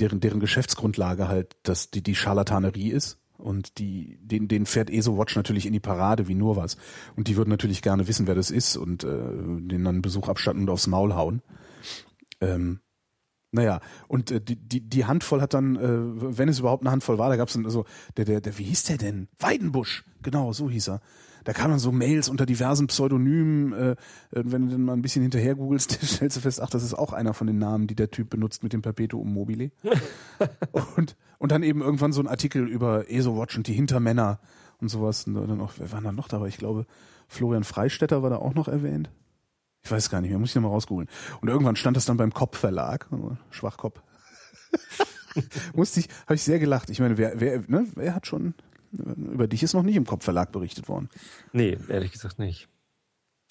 deren, deren Geschäftsgrundlage halt das, die, die Scharlatanerie ist. Und die, den, den fährt ESO-Watch natürlich in die Parade wie nur was. Und die würden natürlich gerne wissen, wer das ist und äh, den dann Besuch abstatten und aufs Maul hauen. Ähm, naja, und äh, die, die, die Handvoll hat dann, äh, wenn es überhaupt eine Handvoll war, da gab es dann so, der, der, der, wie hieß der denn? Weidenbusch, genau, so hieß er. Da kamen dann so Mails unter diversen Pseudonymen, äh, äh, wenn du dann mal ein bisschen hinterher googelst, stellst du fest, ach, das ist auch einer von den Namen, die der Typ benutzt mit dem Perpetuum mobile. und, und dann eben irgendwann so ein Artikel über ESO-Watch und die Hintermänner und sowas. Und dann auch, wer war da noch dabei? Ich glaube, Florian Freistetter war da auch noch erwähnt. Ich weiß gar nicht mehr, muss ich nochmal rausgoogeln. Und irgendwann stand das dann beim Kopp Verlag, Schwachkopf. Musste ich, habe ich sehr gelacht. Ich meine, wer, wer, ne, wer hat schon, über dich ist noch nicht im Kopf Verlag berichtet worden. Nee, ehrlich gesagt nicht.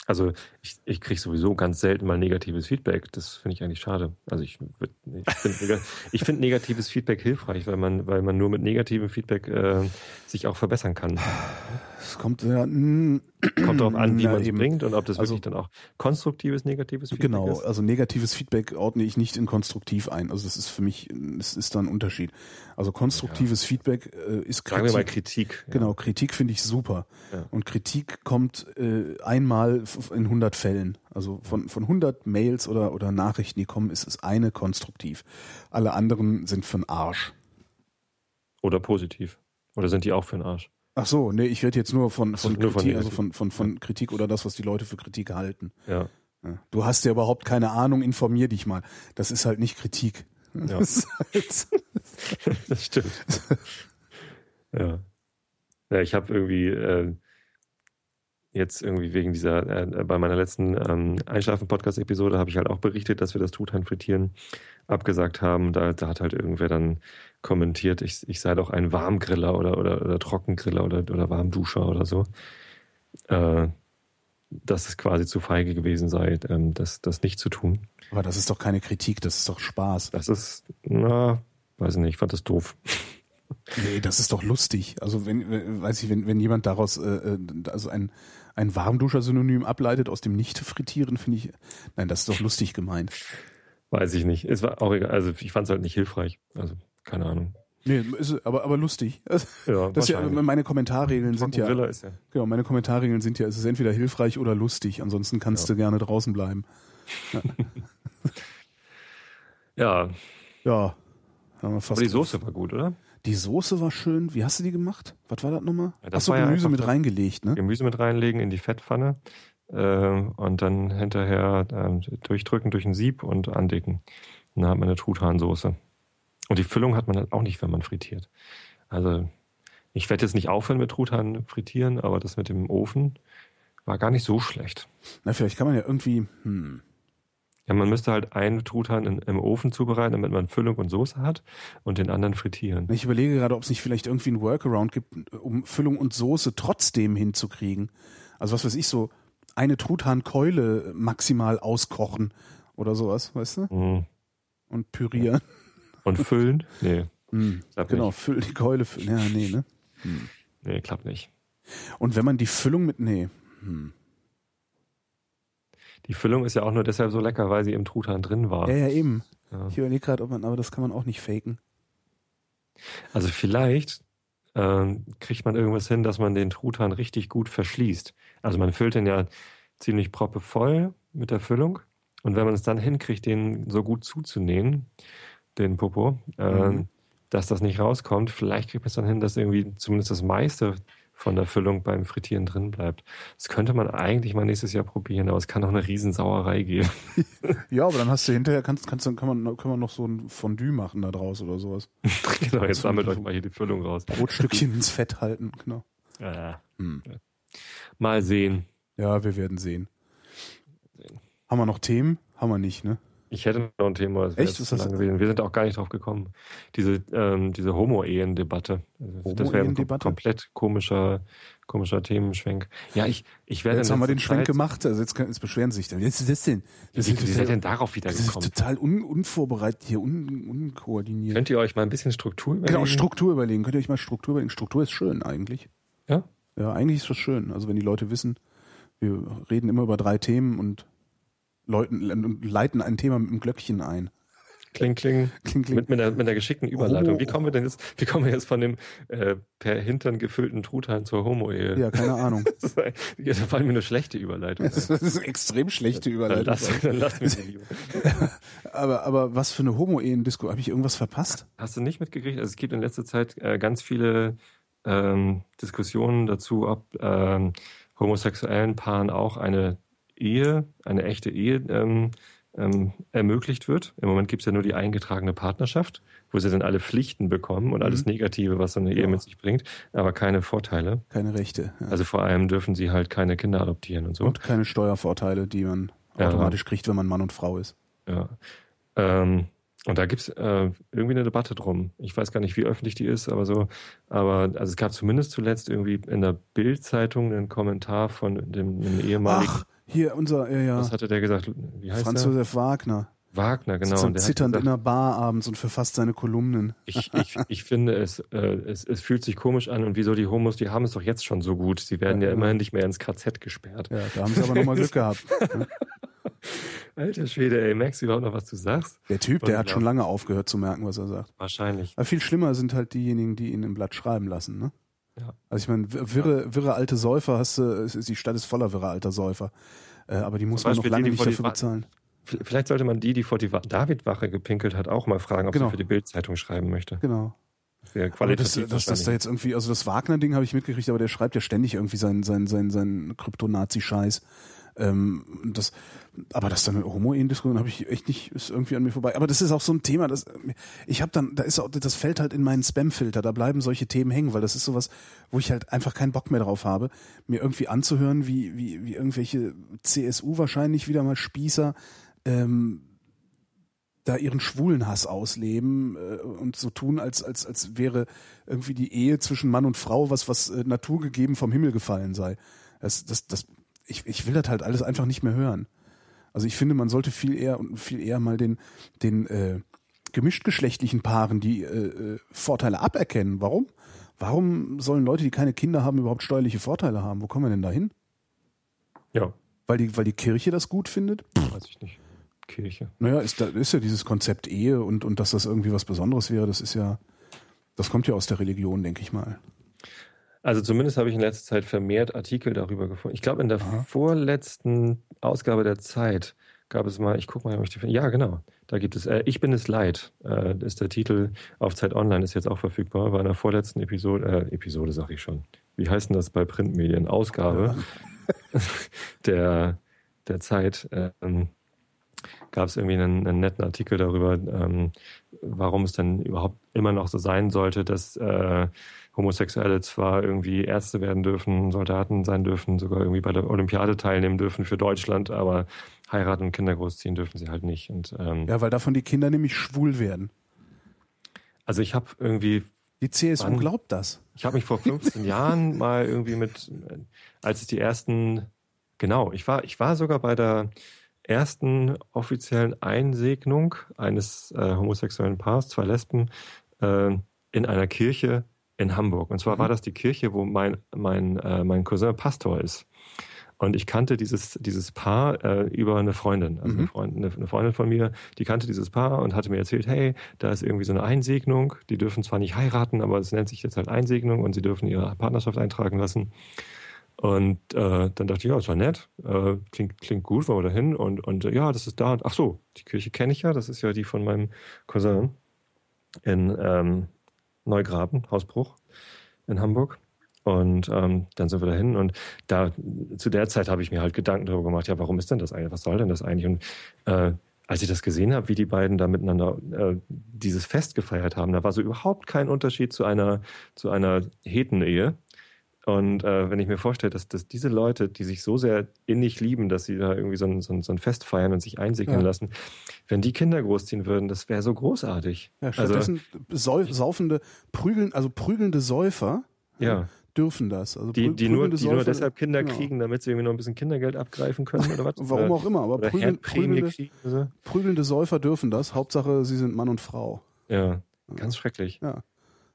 Also ich, ich kriege sowieso ganz selten mal negatives Feedback. Das finde ich eigentlich schade. Also ich, ich finde find negatives Feedback hilfreich, weil man, weil man nur mit negativem Feedback äh, sich auch verbessern kann. Es kommt ja, mm, Kommt darauf an, wie Ja, man es eben. bringt und ob das Also- wirklich dann auch konstruktives, negatives Feedback Genau, ist. also negatives Feedback ordne ich nicht in konstruktiv ein. Also das ist für mich, es ist da ein Unterschied. Also konstruktives Feedback äh, ist Sagen wir mal Kritik. Kritik. ja. Genau, Kritik finde ich super. Ja. Und Kritik kommt äh, einmal in 100 Fällen. Also von, von 100 Mails oder, oder Nachrichten, die kommen, ist es eine konstruktiv. Alle anderen sind für den Arsch. Oder positiv. Oder sind die auch für den Arsch? Ach so, nee, ich rede jetzt nur von, von Kritik, also von, von, von Kritik oder das, was die Leute für Kritik halten. Ja. Du hast ja überhaupt keine Ahnung, informier dich mal. Das ist halt nicht Kritik. Ja. Das halt, Das stimmt. ja. Ja, ich habe irgendwie äh, jetzt irgendwie wegen dieser, äh, bei meiner letzten ähm, Einschlafen-Podcast-Episode habe ich halt auch berichtet, dass wir das Truthahn-Frittieren abgesagt haben. Da, da hat halt irgendwer dann kommentiert, ich, ich sei doch ein Warmgriller oder, oder, oder Trockengriller oder, oder Warmduscher oder so. Äh, dass es quasi zu feige gewesen sei, ähm, das, das nicht zu tun. Aber das ist doch keine Kritik, das ist doch Spaß. Das ist, na, weiß ich nicht, ich fand das doof. Nee, das ist doch lustig. Also wenn, weiß ich, wenn, wenn jemand daraus äh, äh also ein, ein Warmduscher-Synonym ableitet aus dem Nicht-Frittieren, finde ich, nein, das ist doch lustig gemeint. Weiß ich nicht. Es war auch egal. Also ich fand es halt nicht hilfreich. Also keine Ahnung. Nee, ist, aber, aber lustig. Ja, das ja, meine Kommentarregeln sind ja, ja, Genau, meine Kommentarregeln sind ja, es ist entweder hilfreich oder lustig. Ansonsten kannst ja. du gerne draußen bleiben. Ja. ja. ja. aber die Soße war gut, oder? Die Soße war schön. Wie hast du die gemacht? Was war das nochmal? Ja, das Achso, Gemüse mit reingelegt, ne? Gemüse mit reinlegen in die Fettpfanne äh, und dann hinterher äh, durchdrücken durch ein Sieb und andicken. Und dann hat man eine Truthahnsoße. Und die Füllung hat man halt auch nicht, wenn man frittiert. Also ich werde jetzt nicht aufhören mit Truthahn frittieren, aber das mit dem Ofen war gar nicht so schlecht. Na, vielleicht kann man ja irgendwie, hm, ja, man müsste halt einen Truthahn in, im Ofen zubereiten, damit man Füllung und Soße hat und den anderen frittieren. Ich überlege gerade, ob es nicht vielleicht irgendwie ein Workaround gibt, um Füllung und Soße trotzdem hinzukriegen. Also was weiß ich, so eine Truthahnkeule maximal auskochen oder sowas, weißt du? Mhm. Und pürieren. Und füllen? Nee. Mhm. Genau, füllen die Keule füllen. Ja, nee, ne? Hm. Nee, klappt nicht. Und wenn man die Füllung mit, nee. Hm. Die Füllung ist ja auch nur deshalb so lecker, weil sie im Truthahn drin war. Ja, ja, eben. Ja. Ich überlege gerade, ob man, aber das kann man auch nicht faken. Also vielleicht äh, kriegt man irgendwas hin, dass man den Truthahn richtig gut verschließt. Also man füllt den ja ziemlich proppevoll mit der Füllung. Und wenn man es dann hinkriegt, den so gut zuzunähen, den Popo, äh, mhm. dass das nicht rauskommt, vielleicht kriegt man es dann hin, dass irgendwie zumindest das meiste von der Füllung beim Frittieren drin bleibt. Das könnte man eigentlich mal nächstes Jahr probieren, aber es kann auch eine Riesensauerei geben. ja, aber dann hast du hinterher, kannst, kannst, kann man, können wir noch so ein Fondue machen da draus oder sowas. genau, jetzt sammelt euch mal hier die Füllung raus. Brotstückchen ins Fett halten, genau. Ja. Hm. Mal sehen. Ja, wir werden sehen. sehen. Haben wir noch Themen? Haben wir nicht, ne? Ich hätte noch ein Thema. Das Echt? Ist das gewesen. Wir sind auch gar nicht drauf gekommen. Diese, ähm, diese Homo-Ehen-Debatte. Homo das wäre ein komplett komischer, komischer Themenschwenk. Ja, ich, ich werde. Jetzt haben wir den Schwenk gemacht. Also jetzt, jetzt beschweren sie sich dann. Jetzt ist das denn? Das wie, wie seid denn darauf wieder gekommen? Das ist total un, unvorbereitet hier, un, unkoordiniert. Könnt ihr euch mal ein bisschen Struktur überlegen? Genau, Struktur überlegen. Könnt ihr euch mal Struktur überlegen? Struktur ist schön eigentlich. Ja? Ja, eigentlich ist das schön. Also wenn die Leute wissen, wir reden immer über drei Themen und Leuten, leiten ein Thema mit einem Glöckchen ein. Kling, kling. kling, kling. Mit, mit, einer, mit einer geschickten Überleitung. Oh. Wie kommen wir denn jetzt, wie kommen wir jetzt von dem äh, per Hintern gefüllten Truthahn zur Homo-Ehe? Ja, keine Ahnung. das ist, da fallen mir eine schlechte Überleitung. Das ist, das ist eine extrem schlechte Überleitung. Dann lass, dann lass mich lieber. aber, aber was für eine Homo-Ehen-Disco? Habe ich irgendwas verpasst? Hast du nicht mitgekriegt? Also es gibt in letzter Zeit äh, ganz viele ähm, Diskussionen dazu, ob ähm, homosexuellen Paaren auch eine Ehe, eine echte Ehe ähm, ähm, ermöglicht wird. Im Moment gibt es ja nur die eingetragene Partnerschaft, wo sie dann alle Pflichten bekommen und mhm. alles Negative, was so eine ja. Ehe mit sich bringt, aber keine Vorteile. Keine Rechte. Ja. Also vor allem dürfen sie halt keine Kinder adoptieren und so. Und keine Steuervorteile, die man ja. automatisch kriegt, wenn man Mann und Frau ist. Ja. Ähm, und da gibt's äh, irgendwie eine Debatte drum. Ich weiß gar nicht, wie öffentlich die ist, aber so, aber also es gab zumindest zuletzt irgendwie in der Bild-Zeitung einen Kommentar von dem, dem ehemaligen. Ach, hier unser, ja, ja. Was hatte der gesagt? Wie heißt Franz der? Josef Wagner. Wagner, genau. Sitzt zitternd gesagt, in einer Bar abends und verfasst seine Kolumnen. Ich, ich, ich finde, es, äh, es, es fühlt sich komisch an und wieso die Homos, die haben es doch jetzt schon so gut. Sie werden ja, ja immerhin nicht mehr ins KZ gesperrt. Ja, da haben sie aber nochmal Glück gehabt. Alter Schwede, ey, merkst du überhaupt noch, was du sagst? Der Typ, der hat schon lange aufgehört zu merken, was er sagt. Wahrscheinlich. Aber viel schlimmer sind halt diejenigen, die ihn im Blatt schreiben lassen, ne? Ja. Also ich meine, wirre, wirre alte Säufer hast du, die Stadt ist voller wirre alter Säufer. Äh, aber die muss man noch lange die, nicht dafür bezahlen. Vielleicht sollte man die, die vor die David-Wache gepinkelt hat, auch mal fragen, ob genau. sie für die Bildzeitung schreiben möchte. Genau. Das, das, das, das da jetzt irgendwie, also das Wagner-Ding habe ich mitgekriegt, aber der schreibt ja ständig irgendwie seinen sein, sein, sein Krypto-Nazi-Scheiß. Ähm, das, aber das dann Homo-Ehen-Diskussion habe ich echt nicht, ist irgendwie an mir vorbei. Aber das ist auch so ein Thema, das ich habe dann, da ist auch, das fällt halt in meinen Spam-Filter, da bleiben solche Themen hängen, weil das ist sowas, wo ich halt einfach keinen Bock mehr drauf habe, mir irgendwie anzuhören, wie, wie, wie irgendwelche CSU wahrscheinlich wieder mal Spießer ähm, da ihren schwulen Hass ausleben äh, und so tun, als, als, als wäre irgendwie die Ehe zwischen Mann und Frau was, was äh, naturgegeben vom Himmel gefallen sei. Das, das, das, ich, ich will das halt alles einfach nicht mehr hören. Also ich finde, man sollte viel eher und viel eher mal den, den äh, gemischtgeschlechtlichen Paaren die äh, äh, Vorteile aberkennen. Warum? Warum sollen Leute, die keine Kinder haben, überhaupt steuerliche Vorteile haben? Wo kommen wir denn da hin? Ja. Weil die, weil die Kirche das gut findet? Weiß ich nicht. Kirche. Naja, ist, da ist ja dieses Konzept Ehe und, und dass das irgendwie was Besonderes wäre, das ist ja, das kommt ja aus der Religion, denke ich mal. Also zumindest habe ich in letzter Zeit vermehrt Artikel darüber gefunden. Ich glaube, in der Aha. vorletzten Ausgabe der Zeit gab es mal, ich gucke mal, ob ich die finde. Ja, genau. Da gibt es, äh, Ich bin es leid, äh, ist der Titel auf Zeit Online, ist jetzt auch verfügbar. War in der vorletzten Episode, äh, Episode sag ich schon. Wie heißt denn das bei Printmedien? Ausgabe ja. der, der Zeit. Ähm, gab es irgendwie einen, einen, netten Artikel darüber, ähm, warum es dann überhaupt immer noch so sein sollte, dass äh, Homosexuelle zwar irgendwie Ärzte werden dürfen, Soldaten sein dürfen, sogar irgendwie bei der Olympiade teilnehmen dürfen für Deutschland, aber heiraten und Kinder großziehen dürfen sie halt nicht. Und, ähm, ja, weil davon die Kinder nämlich schwul werden. Also ich habe irgendwie die CSU wann, glaubt das. Ich habe mich vor 15 Jahren mal irgendwie mit, als es die ersten, genau, ich war, ich war sogar bei der ersten offiziellen Einsegnung eines äh, homosexuellen Paars, zwei Lesben, äh, in einer Kirche in Hamburg. Und zwar mhm. war das die Kirche, wo mein, mein, äh, mein Cousin Pastor ist. Und ich kannte dieses, dieses Paar äh, über eine Freundin, also mhm. eine, Freundin, eine, Freundin von mir, die kannte dieses Paar und hatte mir erzählt, hey, da ist irgendwie so eine Einsegnung, die dürfen zwar nicht heiraten, aber es nennt sich jetzt halt Einsegnung und sie dürfen ihre Partnerschaft eintragen lassen. Und äh, dann dachte ich, ja, das war nett, äh, klingt, klingt gut, wollen wir da hin? Und, und äh, ja, das ist da. Ach so, die Kirche kenne ich ja, das ist ja die von meinem Cousin in ähm, Neugraben, Hausbruch in Hamburg. Und ähm, dann sind wir dahin und da zu der Zeit habe ich mir halt Gedanken darüber gemacht, ja, warum ist denn das eigentlich? Was soll denn das eigentlich? Und äh, als ich das gesehen habe, wie die beiden da miteinander äh, dieses Fest gefeiert haben, da war so überhaupt kein Unterschied zu einer zu einer Hetenehe. Und äh, wenn ich mir vorstelle, dass, dass diese Leute, die sich so sehr innig lieben, dass sie da irgendwie so ein, so ein, so ein Fest feiern und sich einsegnen ja. lassen, wenn die Kinder großziehen würden, das wäre so großartig. Ja, also stattdessen also, saufende, prügeln, also prügelnde Säufer ja. dürfen das. Also die, die, nur, die Säufer, nur deshalb Kinder genau. kriegen, damit sie irgendwie noch ein bisschen Kindergeld abgreifen können oder was? Warum auch immer, aber prügeln, prügelnde, kriegen, so. prügelnde Säufer dürfen das. Hauptsache, sie sind Mann und Frau. Ja, ganz schrecklich. Ja.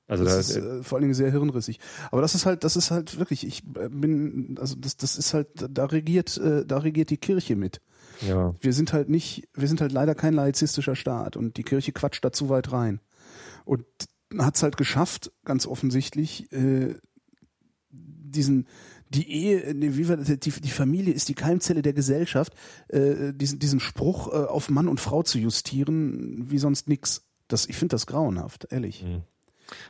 Also das da, ist äh, vor allen Dingen sehr hirnrissig. Aber das ist halt, das ist halt wirklich, ich äh, bin, also das, das ist halt, da regiert, äh, da regiert die Kirche mit. Ja. Wir sind halt nicht, wir sind halt leider kein laizistischer Staat und die Kirche quatscht da zu weit rein. Und hat es halt geschafft, ganz offensichtlich, äh, diesen, die Ehe, wie war das, die, die Familie ist die Keimzelle der Gesellschaft, äh, diesen, diesen Spruch äh, auf Mann und Frau zu justieren, wie sonst nix. Das, ich finde das grauenhaft, ehrlich. Mhm.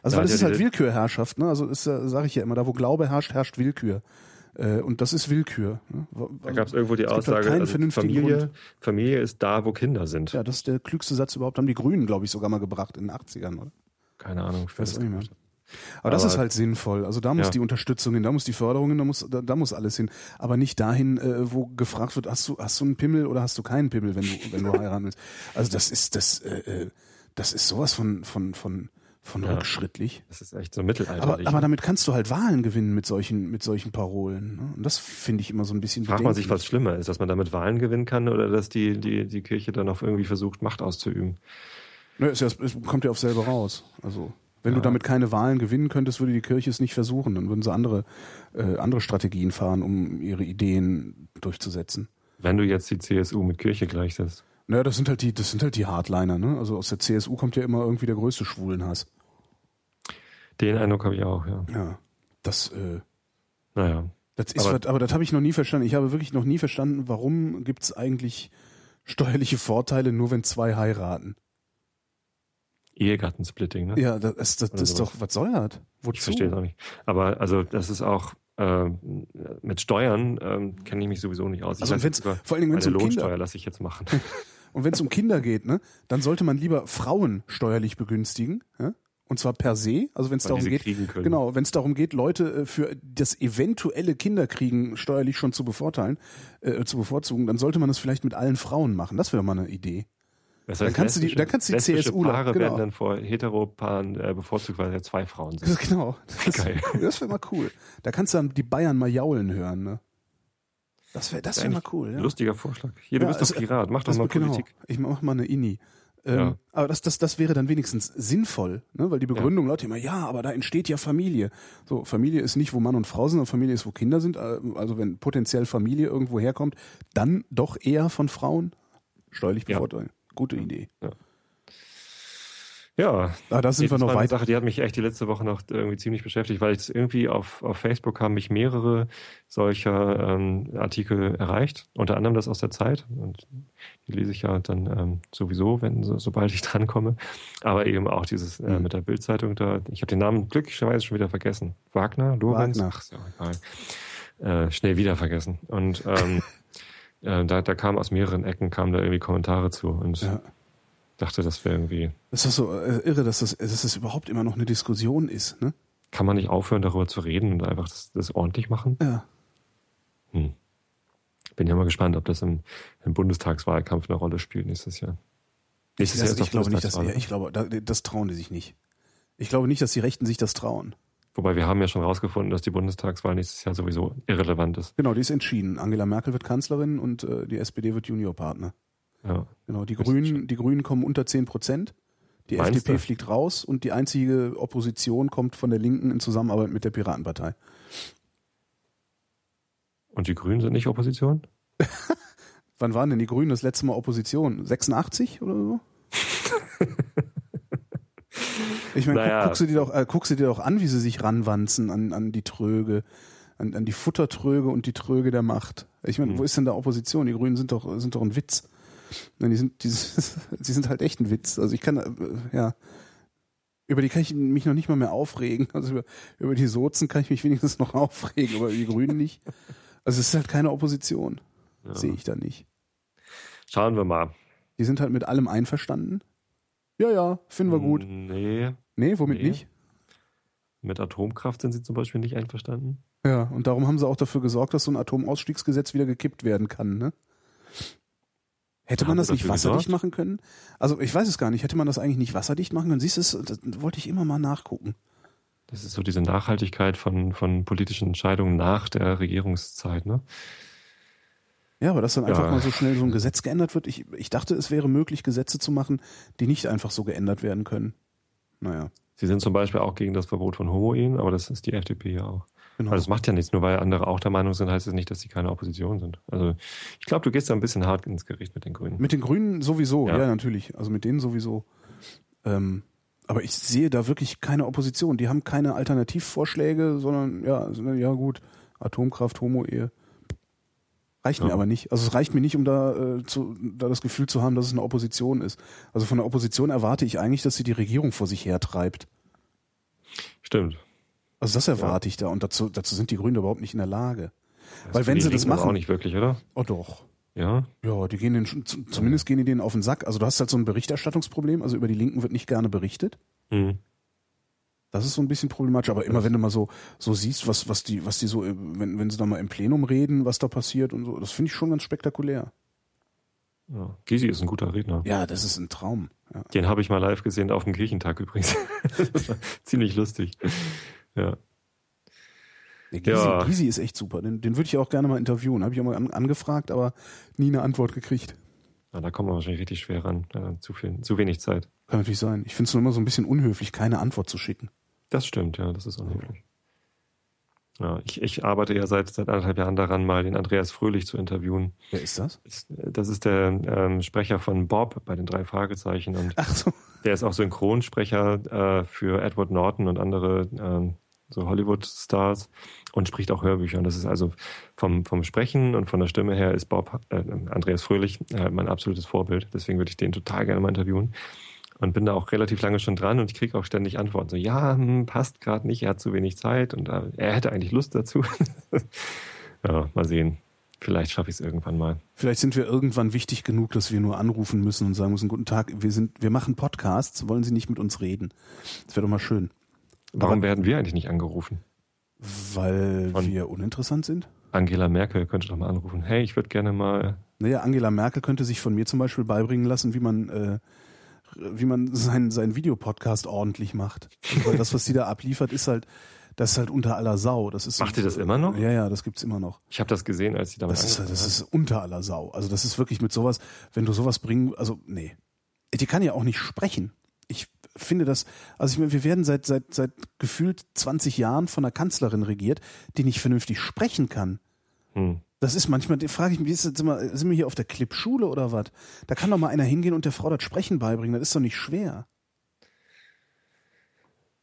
Also weil es ist halt Willkürherrschaft, ne? Also ist, sage ich ja immer, da wo Glaube herrscht, herrscht Willkür. Äh, und das ist Willkür. Ne? Also, da gab es irgendwo die halt Aussage, halt also Familie, Familie ist da, wo Kinder sind. Ja, das ist der klügste Satz überhaupt. Haben die Grünen, glaube ich, sogar mal gebracht in den 80ern, oder? Keine Ahnung. Ich weiß nicht mehr. Aber, aber das ist halt sinnvoll. Also da muss ja. die Unterstützung hin, da muss die Förderung hin, da muss, da, da muss alles hin. Aber nicht dahin, äh, wo gefragt wird, hast du, hast du einen Pimmel oder hast du keinen Pimmel, wenn du, wenn du heiraten willst. Also das ist, das, äh, äh das ist sowas von, von, von, von ja, rückschrittlich. Das ist echt so mittelalterlich. Aber, aber damit kannst du halt Wahlen gewinnen mit solchen, mit solchen Parolen. Ne? Und das finde ich immer so ein bisschen Fragt man sich, was schlimmer ist, dass man damit Wahlen gewinnen kann oder dass die, die, die Kirche dann auch irgendwie versucht, Macht auszuüben? Ne, es, es kommt ja auf selber raus. Also wenn ja. du damit keine Wahlen gewinnen könntest, würde die Kirche es nicht versuchen. Dann würden sie andere, äh, andere Strategien fahren, um ihre Ideen durchzusetzen. Wenn du jetzt die CSU mit Kirche gleichsetzt. Naja, das sind halt die, das sind halt die Hardliner, ne? Also aus der CSU kommt ja immer irgendwie der größte Schwulenhass. Den Eindruck habe ich auch, ja. Ja. Das, äh, naja. Das ist aber, was, aber das habe ich noch nie verstanden. Ich habe wirklich noch nie verstanden, warum gibt es eigentlich steuerliche Vorteile, nur wenn zwei heiraten. Ehegattensplitting, ne? Ja, das, das, das ist doch, was soll das? Wozu? Ich verstehe es auch nicht. Aber also das ist auch, äh, mit Steuern ähm, kenne ich mich sowieso nicht aus. Also ich wenn's, vor allen Dingen, wenn es um Lohnsteuer Kinder, lasse ich jetzt machen. und wenn es um Kinder geht, ne, dann sollte man lieber Frauen steuerlich begünstigen, ja? Und zwar per se. Also wenn es darum geht, genau, wenn es darum geht, Leute äh, für das eventuelle Kinderkriegen steuerlich schon zu bevorteilen, äh, zu bevorzugen, dann sollte man das vielleicht mit allen Frauen machen. Das wäre mal eine Idee. Das Dann kannst du die- dann kannst du die CSUler Paare genau. werden dann vor Heteropaaren äh, bevorzugt, weil ja zwei Frauen sind. Das, genau. Das, Geil. das wäre mal cool. Da kannst du dann die Bayern mal jaulen hören, ne? Das wäre das wär mal cool, ja. Lustiger Vorschlag. Hier, du Ja, bist doch Pirat, mach doch Das, mal genau. Politik. Ich mach mal eine Inni. Ähm, Ja. Aber das, das, das wäre dann wenigstens sinnvoll, ne? weil die Begründung lautet immer, ja, aber da entsteht ja Familie. So, Familie ist nicht, wo Mann und Frau sind, sondern Familie ist, wo Kinder sind. Äh, Also wenn potenziell Familie irgendwo herkommt, dann doch eher von Frauen steuerlich Ja. bevorteilen. Gute Idee. Ja, Ah, da sind wir noch war eine weit. Sache, die hat mich echt die letzte Woche noch irgendwie ziemlich beschäftigt, weil ich irgendwie auf, auf Facebook haben mich mehrere solcher ähm, Artikel erreicht, unter anderem das aus der Zeit. Und die lese ich ja dann ähm, sowieso, wenn so, sobald ich drankomme. Aber eben auch dieses äh, Mhm. mit der Bildzeitung da. Ich habe den Namen glücklicherweise schon wieder vergessen. Wagner, Lorenz? Wagner. Ist ja egal. Äh, schnell wieder vergessen. Und ähm, äh, da, da kam aus mehreren Ecken kamen da irgendwie Kommentare zu und Ja. dachte, das wäre irgendwie Das ist so äh, irre, dass das, dass das überhaupt immer noch eine Diskussion ist. Ne? Kann man nicht aufhören, darüber zu reden und einfach das, das ordentlich machen? Ja. Hm. Bin ja mal gespannt, ob das im, im Bundestagswahlkampf eine Rolle spielt nächstes Jahr. Nächstes Das, Jahr ist ich glaube nicht, dass ich glaube, da, das trauen die sich nicht. Ich glaube nicht, dass die Rechten sich das trauen. Wobei wir haben ja schon rausgefunden, dass die Bundestagswahl nächstes Jahr sowieso irrelevant ist. Genau, die ist entschieden. Angela Merkel wird Kanzlerin und äh, die SPD wird Juniorpartner. Ja. Genau, die Grünen, die Grünen kommen unter 10 Prozent. Die Meinst FDP du? fliegt raus und die einzige Opposition kommt von der Linken in Zusammenarbeit mit der Piratenpartei. Und die Grünen sind nicht Opposition? Wann waren denn die Grünen das letzte Mal Opposition? 86 oder so? Ich meine, Naja. guck, guck, sie dir doch, äh, guck sie dir doch an, wie sie sich ranwanzen an, an die Tröge, an, an die Futtertröge und die Tröge der Macht. Ich meine, Hm. wo ist denn da Opposition? Die Grünen sind doch, sind doch ein Witz. Nein, die sind, die, die sind halt echt ein Witz. Also ich kann, äh, ja, über die kann ich mich noch nicht mal mehr aufregen. Also über, über die Sozen kann ich mich wenigstens noch aufregen, aber über die Grünen nicht. Also es ist halt keine Opposition. Ja. Sehe ich da nicht. Schauen wir mal. Die sind halt mit allem einverstanden. Ja, ja, finden wir gut. Nee, Nee, womit Nee. nicht? mit Atomkraft sind sie zum Beispiel nicht einverstanden. Ja, und darum haben sie auch dafür gesorgt, dass so ein Atomausstiegsgesetz wieder gekippt werden kann, ne? Hätte man das nicht wasserdicht gesorgt? machen können? Also ich weiß es gar nicht. Hätte man das eigentlich nicht wasserdicht machen können? Siehst du, es, das wollte ich immer mal nachgucken. Das ist so diese Nachhaltigkeit von, von politischen Entscheidungen nach der Regierungszeit, ne? Ja, aber dass dann einfach Ja. mal so schnell so ein Gesetz geändert wird. Ich, ich dachte, es wäre möglich, Gesetze zu machen, die nicht einfach so geändert werden können. Naja, Sie sind zum Beispiel auch gegen das Verbot von Homo-Ehen, aber das ist die FDP ja auch. genau. Also es macht ja nichts, nur weil andere auch der Meinung sind, heißt es nicht, dass sie keine Opposition sind. Also ich glaube, du gehst da ein bisschen hart ins Gericht mit den Grünen. Mit den Grünen sowieso, ja, Ja. natürlich. Also mit denen sowieso. Ähm, aber ich sehe da wirklich keine Opposition. Die haben keine Alternativvorschläge, sondern ja, also, ja gut, Atomkraft, Homo-Ehe. Reicht mir Ja. aber nicht. Also es reicht mir nicht, um da, äh, zu, da das Gefühl zu haben, dass es eine Opposition ist. Also von der Opposition erwarte ich eigentlich, dass sie die Regierung vor sich hertreibt. Stimmt. Also das erwarte ich da und dazu, dazu sind die Grünen überhaupt nicht in der Lage. Weil für wenn sie das machen- Auch nicht wirklich, oder? Oh doch. Ja. Ja, die gehen den, zumindest gehen die denen auf den Sack. Also du hast halt so ein Berichterstattungsproblem. Also über die Linken wird nicht gerne berichtet. Hm. Das ist so ein bisschen problematisch, aber immer wenn du mal so so siehst, was was die was die so äh, wenn wenn sie da mal im Plenum reden, was da passiert und so, das finde ich schon ganz spektakulär. ja. Gysi ist ein guter Redner. Ja, das ist ein Traum. Ja. Den habe ich mal live gesehen auf dem Kirchentag übrigens. das war ziemlich lustig. Ja. Der Gysi, Ja. Gysi ist echt super. Den, den würde ich auch gerne mal interviewen. Habe ich auch mal an, angefragt, aber nie eine Antwort gekriegt. ja. Da kommen wir wahrscheinlich richtig schwer ran. Ja, zu, viel, zu wenig Zeit. Kann natürlich sein. Ich finde es nur immer so ein bisschen unhöflich, keine Antwort zu schicken. Das stimmt, ja, das ist unhöflich. Ja, ich, ich arbeite ja seit, seit anderthalb Jahren daran, mal den Andreas Fröhlich zu interviewen. Wer ist das? Das ist der ähm, Sprecher von Bob bei den drei Fragezeichen und Ach so. der ist auch Synchronsprecher äh, für Edward Norton und andere ähm, so Hollywood-Stars und spricht auch Hörbücher. Und das ist also vom, vom Sprechen und von der Stimme her ist Bob äh, Andreas Fröhlich äh, mein absolutes Vorbild. Deswegen würde ich den total gerne mal interviewen. und bin da auch relativ lange schon dran und ich kriege auch ständig Antworten. So, ja, hm, passt gerade nicht, er hat zu wenig Zeit und äh, er hätte eigentlich Lust dazu. ja, mal sehen. Vielleicht schaffe ich es irgendwann mal. Vielleicht sind wir irgendwann wichtig genug, dass wir nur anrufen müssen und sagen müssen, guten Tag, wir sind, wir machen Podcasts, wollen Sie nicht mit uns reden? Das wäre doch mal schön. Warum werden wir eigentlich nicht angerufen? Weil Von wir uninteressant sind? Angela Merkel könnte doch mal anrufen. Hey, ich würde gerne mal. Naja, Angela Merkel könnte sich von mir zum Beispiel beibringen lassen, wie man, äh, wie man seinen, seinen Videopodcast ordentlich macht. Weil das, was sie da abliefert, ist halt, das ist halt unter aller Sau. Das ist Macht ihr das immer noch? Ja, ja, das gibt's immer noch. Ich habe das gesehen, als sie damit das ist, das ist unter aller Sau. Also das ist wirklich mit sowas, wenn du sowas bringen, also nee. Die kann ja auch nicht sprechen. Ich finde das, also ich meine, wir werden seit seit seit gefühlt 20 Jahren von einer Kanzlerin regiert, die nicht vernünftig sprechen kann. Hm. Das ist manchmal, frage ich mich, ist, sind, wir, sind wir hier auf der Clipschule oder was? Da kann doch mal einer hingehen und der Frau das Sprechen beibringen. Das ist doch nicht schwer.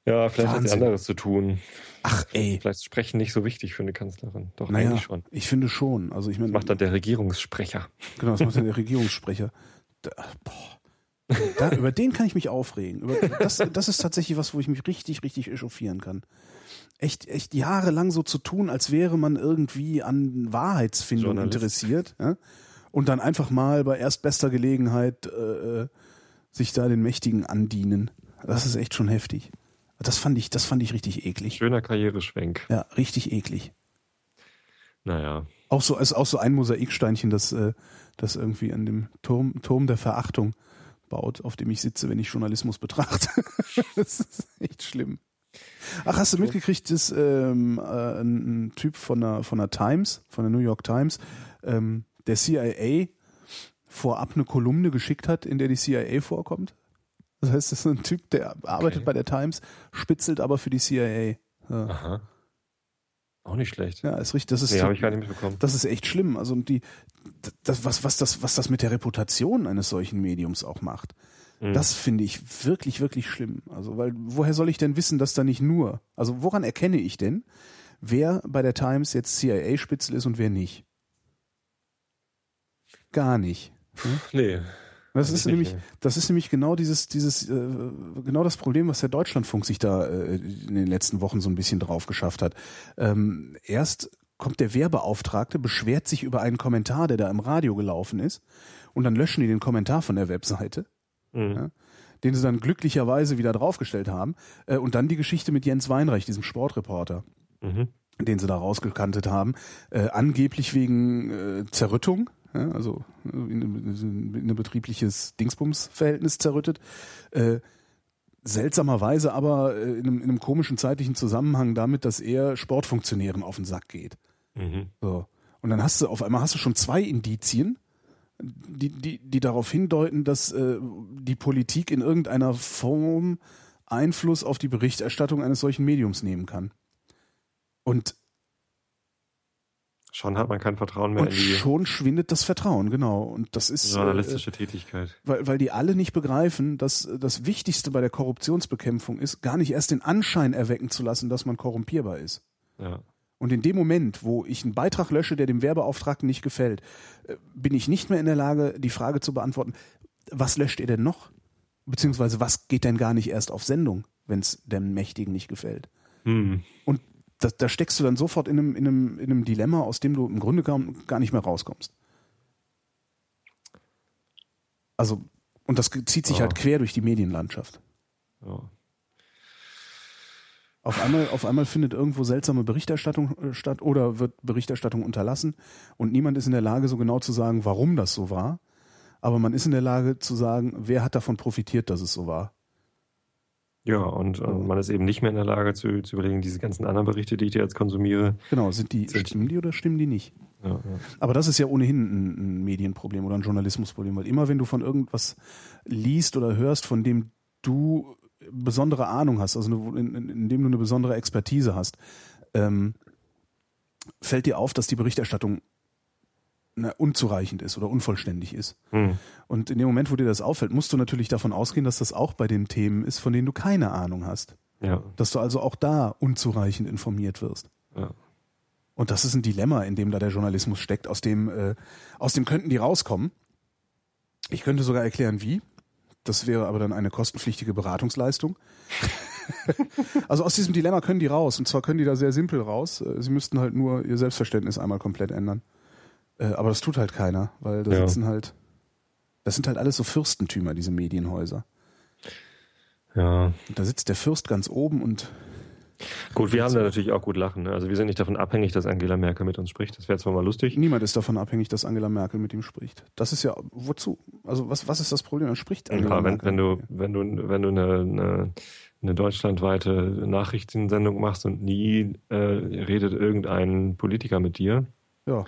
Ja, vielleicht Wahnsinn. hat sie anderes zu tun. Ach, ey. Vielleicht ist Sprechen nicht so wichtig für eine Kanzlerin. Doch, naja, eigentlich schon. Ich finde schon. Also ich meine, das macht dann der Regierungssprecher. Genau, das macht dann der Regierungssprecher. Da, boah. Da, über den kann ich mich aufregen. Über, das, das ist tatsächlich was, wo ich mich richtig, richtig echauffieren kann. Echt, echt jahrelang so zu tun, als wäre man irgendwie an Wahrheitsfindung interessiert. Ja? Und dann einfach mal bei erstbester Gelegenheit äh, äh sich da den Mächtigen andienen. Das ist echt schon heftig. Das fand ich, das fand ich richtig eklig. Schöner Karriereschwenk. Ja, richtig eklig. Naja. Auch so, ist auch so ein Mosaiksteinchen, das, äh, das irgendwie an dem Turm, Turm der Verachtung baut, auf dem ich sitze, wenn ich Journalismus betrachte. das ist echt schlimm. Ach, hast du mitgekriegt, dass ähm, äh, ein, Typ von der, von der Times, von der New York Times, ähm, der CIA vorab eine Kolumne geschickt hat, in der die CIA vorkommt? Das heißt, das ist ein Typ, der arbeitet okay. bei der Times, spitzelt aber für die CIA. Ja. Aha. Auch nicht schlecht. Ja, ist richtig. Das ist, nee, habe ich gar nicht mitbekommen. Das ist echt schlimm. Also die, das, was, was das, was das mit der Reputation eines solchen Mediums auch macht, mhm. das finde ich wirklich, wirklich schlimm. Also, weil, woher soll ich denn wissen, dass da nicht nur, also woran erkenne ich denn, wer bei der Times jetzt CIA-Spitzel ist und wer nicht? Gar nicht. Hm? Nee. Das ist nämlich, das ist nämlich genau dieses, dieses, äh, genau das Problem, was der Deutschlandfunk sich da äh, in den letzten Wochen so ein bisschen drauf geschafft hat. Ähm, erst kommt der Wehrbeauftragte, beschwert sich über einen Kommentar, der da im Radio gelaufen ist, und dann löschen die den Kommentar von der Webseite. Mhm. Ja, den sie dann glücklicherweise wieder draufgestellt haben. Äh, und dann die Geschichte mit Jens Weinreich, diesem Sportreporter. Mhm den sie da rausgekantet haben, äh, angeblich wegen äh, Zerrüttung, ja, also in, in ein betriebliches Dingsbums-Verhältnis zerrüttet. Äh, seltsamerweise aber äh, in einem, in einem, komischen zeitlichen Zusammenhang damit, dass er Sportfunktionären auf den Sack geht. Mhm. So. Und dann hast du auf einmal hast du schon zwei Indizien, die, die, die darauf hindeuten, dass äh, die Politik in irgendeiner Form Einfluss auf die Berichterstattung eines solchen Mediums nehmen kann. Und Schon hat man kein Vertrauen mehr und in die. Schon schwindet das Vertrauen, genau. Und das ist. Journalistische äh, Tätigkeit. Weil, weil die alle nicht begreifen, dass das Wichtigste bei der Korruptionsbekämpfung ist, gar nicht erst den Anschein erwecken zu lassen, dass man korrumpierbar ist. Ja. Und in dem Moment, wo ich einen Beitrag lösche, der dem Werbeauftragten nicht gefällt, äh, bin ich nicht mehr in der Lage, die Frage zu beantworten, was löscht ihr denn noch? Beziehungsweise was geht denn gar nicht erst auf Sendung, wenn es dem Mächtigen nicht gefällt? Hm. Und da, da steckst du dann sofort in einem, in, einem, in einem Dilemma, aus dem du im Grunde gar, gar nicht mehr rauskommst. Also, und das zieht sich ja. halt quer durch die Medienlandschaft. Ja. Auf einmal, auf einmal findet irgendwo seltsame Berichterstattung äh, statt oder wird Berichterstattung unterlassen und niemand ist in der Lage, so genau zu sagen, warum das so war. Aber man ist in der Lage zu sagen, wer hat davon profitiert, dass es so war. Ja, und, und, man ist eben nicht mehr in der Lage zu, zu überlegen, diese ganzen anderen Berichte, die ich dir jetzt konsumiere. Genau, sind die, sind stimmen die oder stimmen die nicht? Ja, ja. Aber das ist ja ohnehin ein, ein, Medienproblem oder ein Journalismusproblem, weil immer wenn du von irgendwas liest oder hörst, von dem du besondere Ahnung hast, also in, in, in dem du eine besondere Expertise hast, ähm, fällt dir auf, dass die Berichterstattung na, unzureichend ist oder unvollständig ist. Hm. Und in dem Moment, wo dir das auffällt, musst du natürlich davon ausgehen, dass das auch bei den Themen ist, von denen du keine Ahnung hast. Ja. Dass du also auch da unzureichend informiert wirst. Ja. Und das ist ein Dilemma, in dem da der Journalismus steckt, aus dem, äh, aus dem könnten die rauskommen. Ich könnte sogar erklären, wie. Das wäre aber dann eine kostenpflichtige Beratungsleistung. also aus diesem Dilemma können die raus. Und zwar können die da sehr simpel raus. Äh, sie müssten halt nur ihr Selbstverständnis einmal komplett ändern. Äh, aber das tut halt keiner, weil da Ja. sitzen halt, das sind halt alles so Fürstentümer, diese Medienhäuser. Ja. Und da sitzt der Fürst ganz oben und Gut, wir haben da natürlich auch gut lachen. Ne? Also wir sind nicht davon abhängig, dass Angela Merkel mit uns spricht. Das wäre zwar mal lustig. niemand ist davon abhängig, dass Angela Merkel mit ihm spricht. Das ist ja, wozu? Also was, was ist das Problem? Dann spricht Angela Ja, wenn, Merkel. wenn du, wenn du, wenn du eine, eine, eine deutschlandweite Nachrichtensendung machst und nie äh, redet irgendein Politiker mit dir, Ja.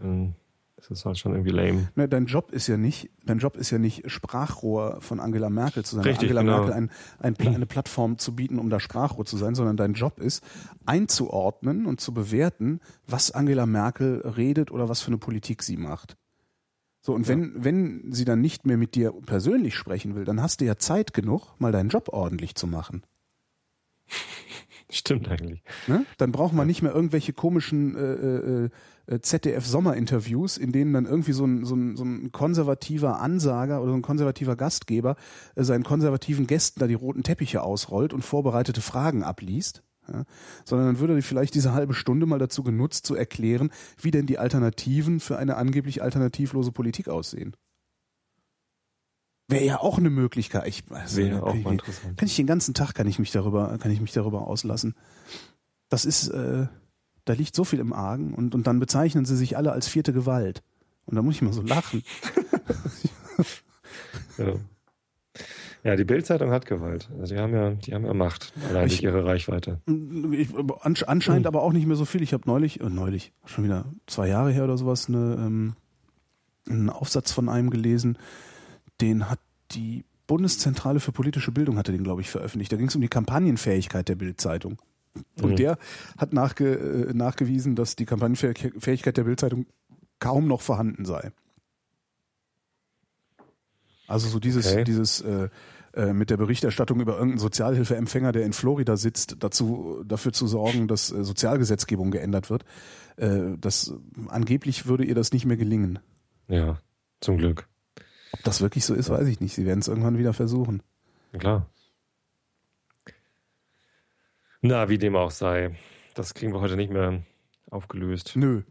Dann ist das halt schon irgendwie lame. Ne, dein Job ist ja nicht, dein Job ist ja nicht Sprachrohr von Angela Merkel zu sein, Richtig, Angela genau. Merkel ein, ein, eine Plattform zu bieten, um da Sprachrohr zu sein, sondern dein Job ist einzuordnen und zu bewerten, was Angela Merkel redet oder was für eine Politik sie macht. So, und wenn, wenn sie dann nicht mehr mit dir persönlich sprechen will, dann hast du ja Zeit genug, mal deinen Job ordentlich zu machen. Stimmt eigentlich. Ne? Dann braucht man nicht mehr irgendwelche komischen äh, äh, äh, ZDF-Sommerinterviews, in denen dann irgendwie so ein, so, ein, so ein konservativer Ansager oder so ein konservativer Gastgeber äh, seinen konservativen Gästen da die roten Teppiche ausrollt und vorbereitete Fragen abliest. Ja? Sondern dann würde vielleicht diese halbe Stunde mal dazu genutzt, zu erklären, wie denn die Alternativen für eine angeblich alternativlose Politik aussehen. Wäre ja auch eine Möglichkeit. Ich, also, Wäre auch kann ich- interessant. kann ich den ganzen Tag kann ich mich darüber kann ich mich darüber auslassen. Das ist äh, da liegt so viel im Argen und und dann bezeichnen sie sich alle als vierte Gewalt und da muss ich mal so lachen. Ja. Ja, die Bildzeitung hat Gewalt. Also die haben ja, die haben ja Macht, allein Ich- durch ihre Reichweite. Ich, ansch- anscheinend aber auch nicht mehr so viel. Ich habe neulich äh, neulich schon wieder zwei Jahre her oder sowas eine, ähm, einen Aufsatz von einem gelesen, den hat die Bundeszentrale für politische Bildung hatte den glaube ich veröffentlicht. Da ging es um die Kampagnenfähigkeit der Bildzeitung. Und Mhm. der hat nachge, äh, nachgewiesen, dass die Kampagnenfähigkeit der Bildzeitung kaum noch vorhanden sei. Also so dieses, Okay. dieses äh, äh, mit der Berichterstattung über irgendeinen Sozialhilfeempfänger, der in Florida sitzt, dazu dafür zu sorgen, dass äh, Sozialgesetzgebung geändert wird. Äh, das angeblich würde ihr das nicht mehr gelingen. Ja, zum Glück. Ob das wirklich so ist, weiß ich nicht. Sie werden es irgendwann wieder versuchen. Klar. Na, wie dem auch sei. Das kriegen wir heute nicht mehr aufgelöst. Nö.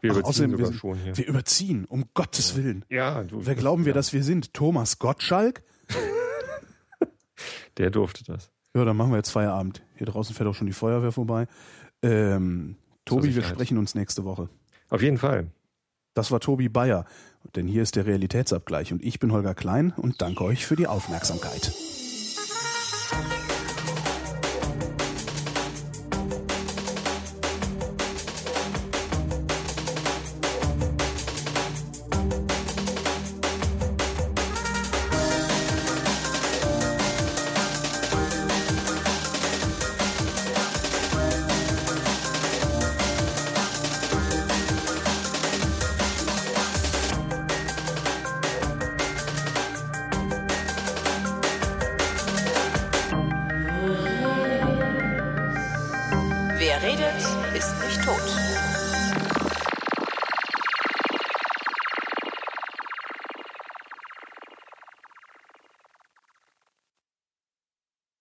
Wir Ach, überziehen außerdem, wir, sind, schon hier. wir überziehen, um Gottes Willen. Ja, du, Wer glauben wir, ja, dass wir sind? Thomas Gottschalk? Der durfte das. Ja, dann machen wir jetzt Feierabend. Hier draußen fährt auch schon die Feuerwehr vorbei. Ähm, Tobi, wir sprechen uns nächste Woche. Auf jeden Fall. Das war Tobi Bayer, denn hier ist der Realitätsabgleich und ich bin Holger Klein und danke euch für die Aufmerksamkeit.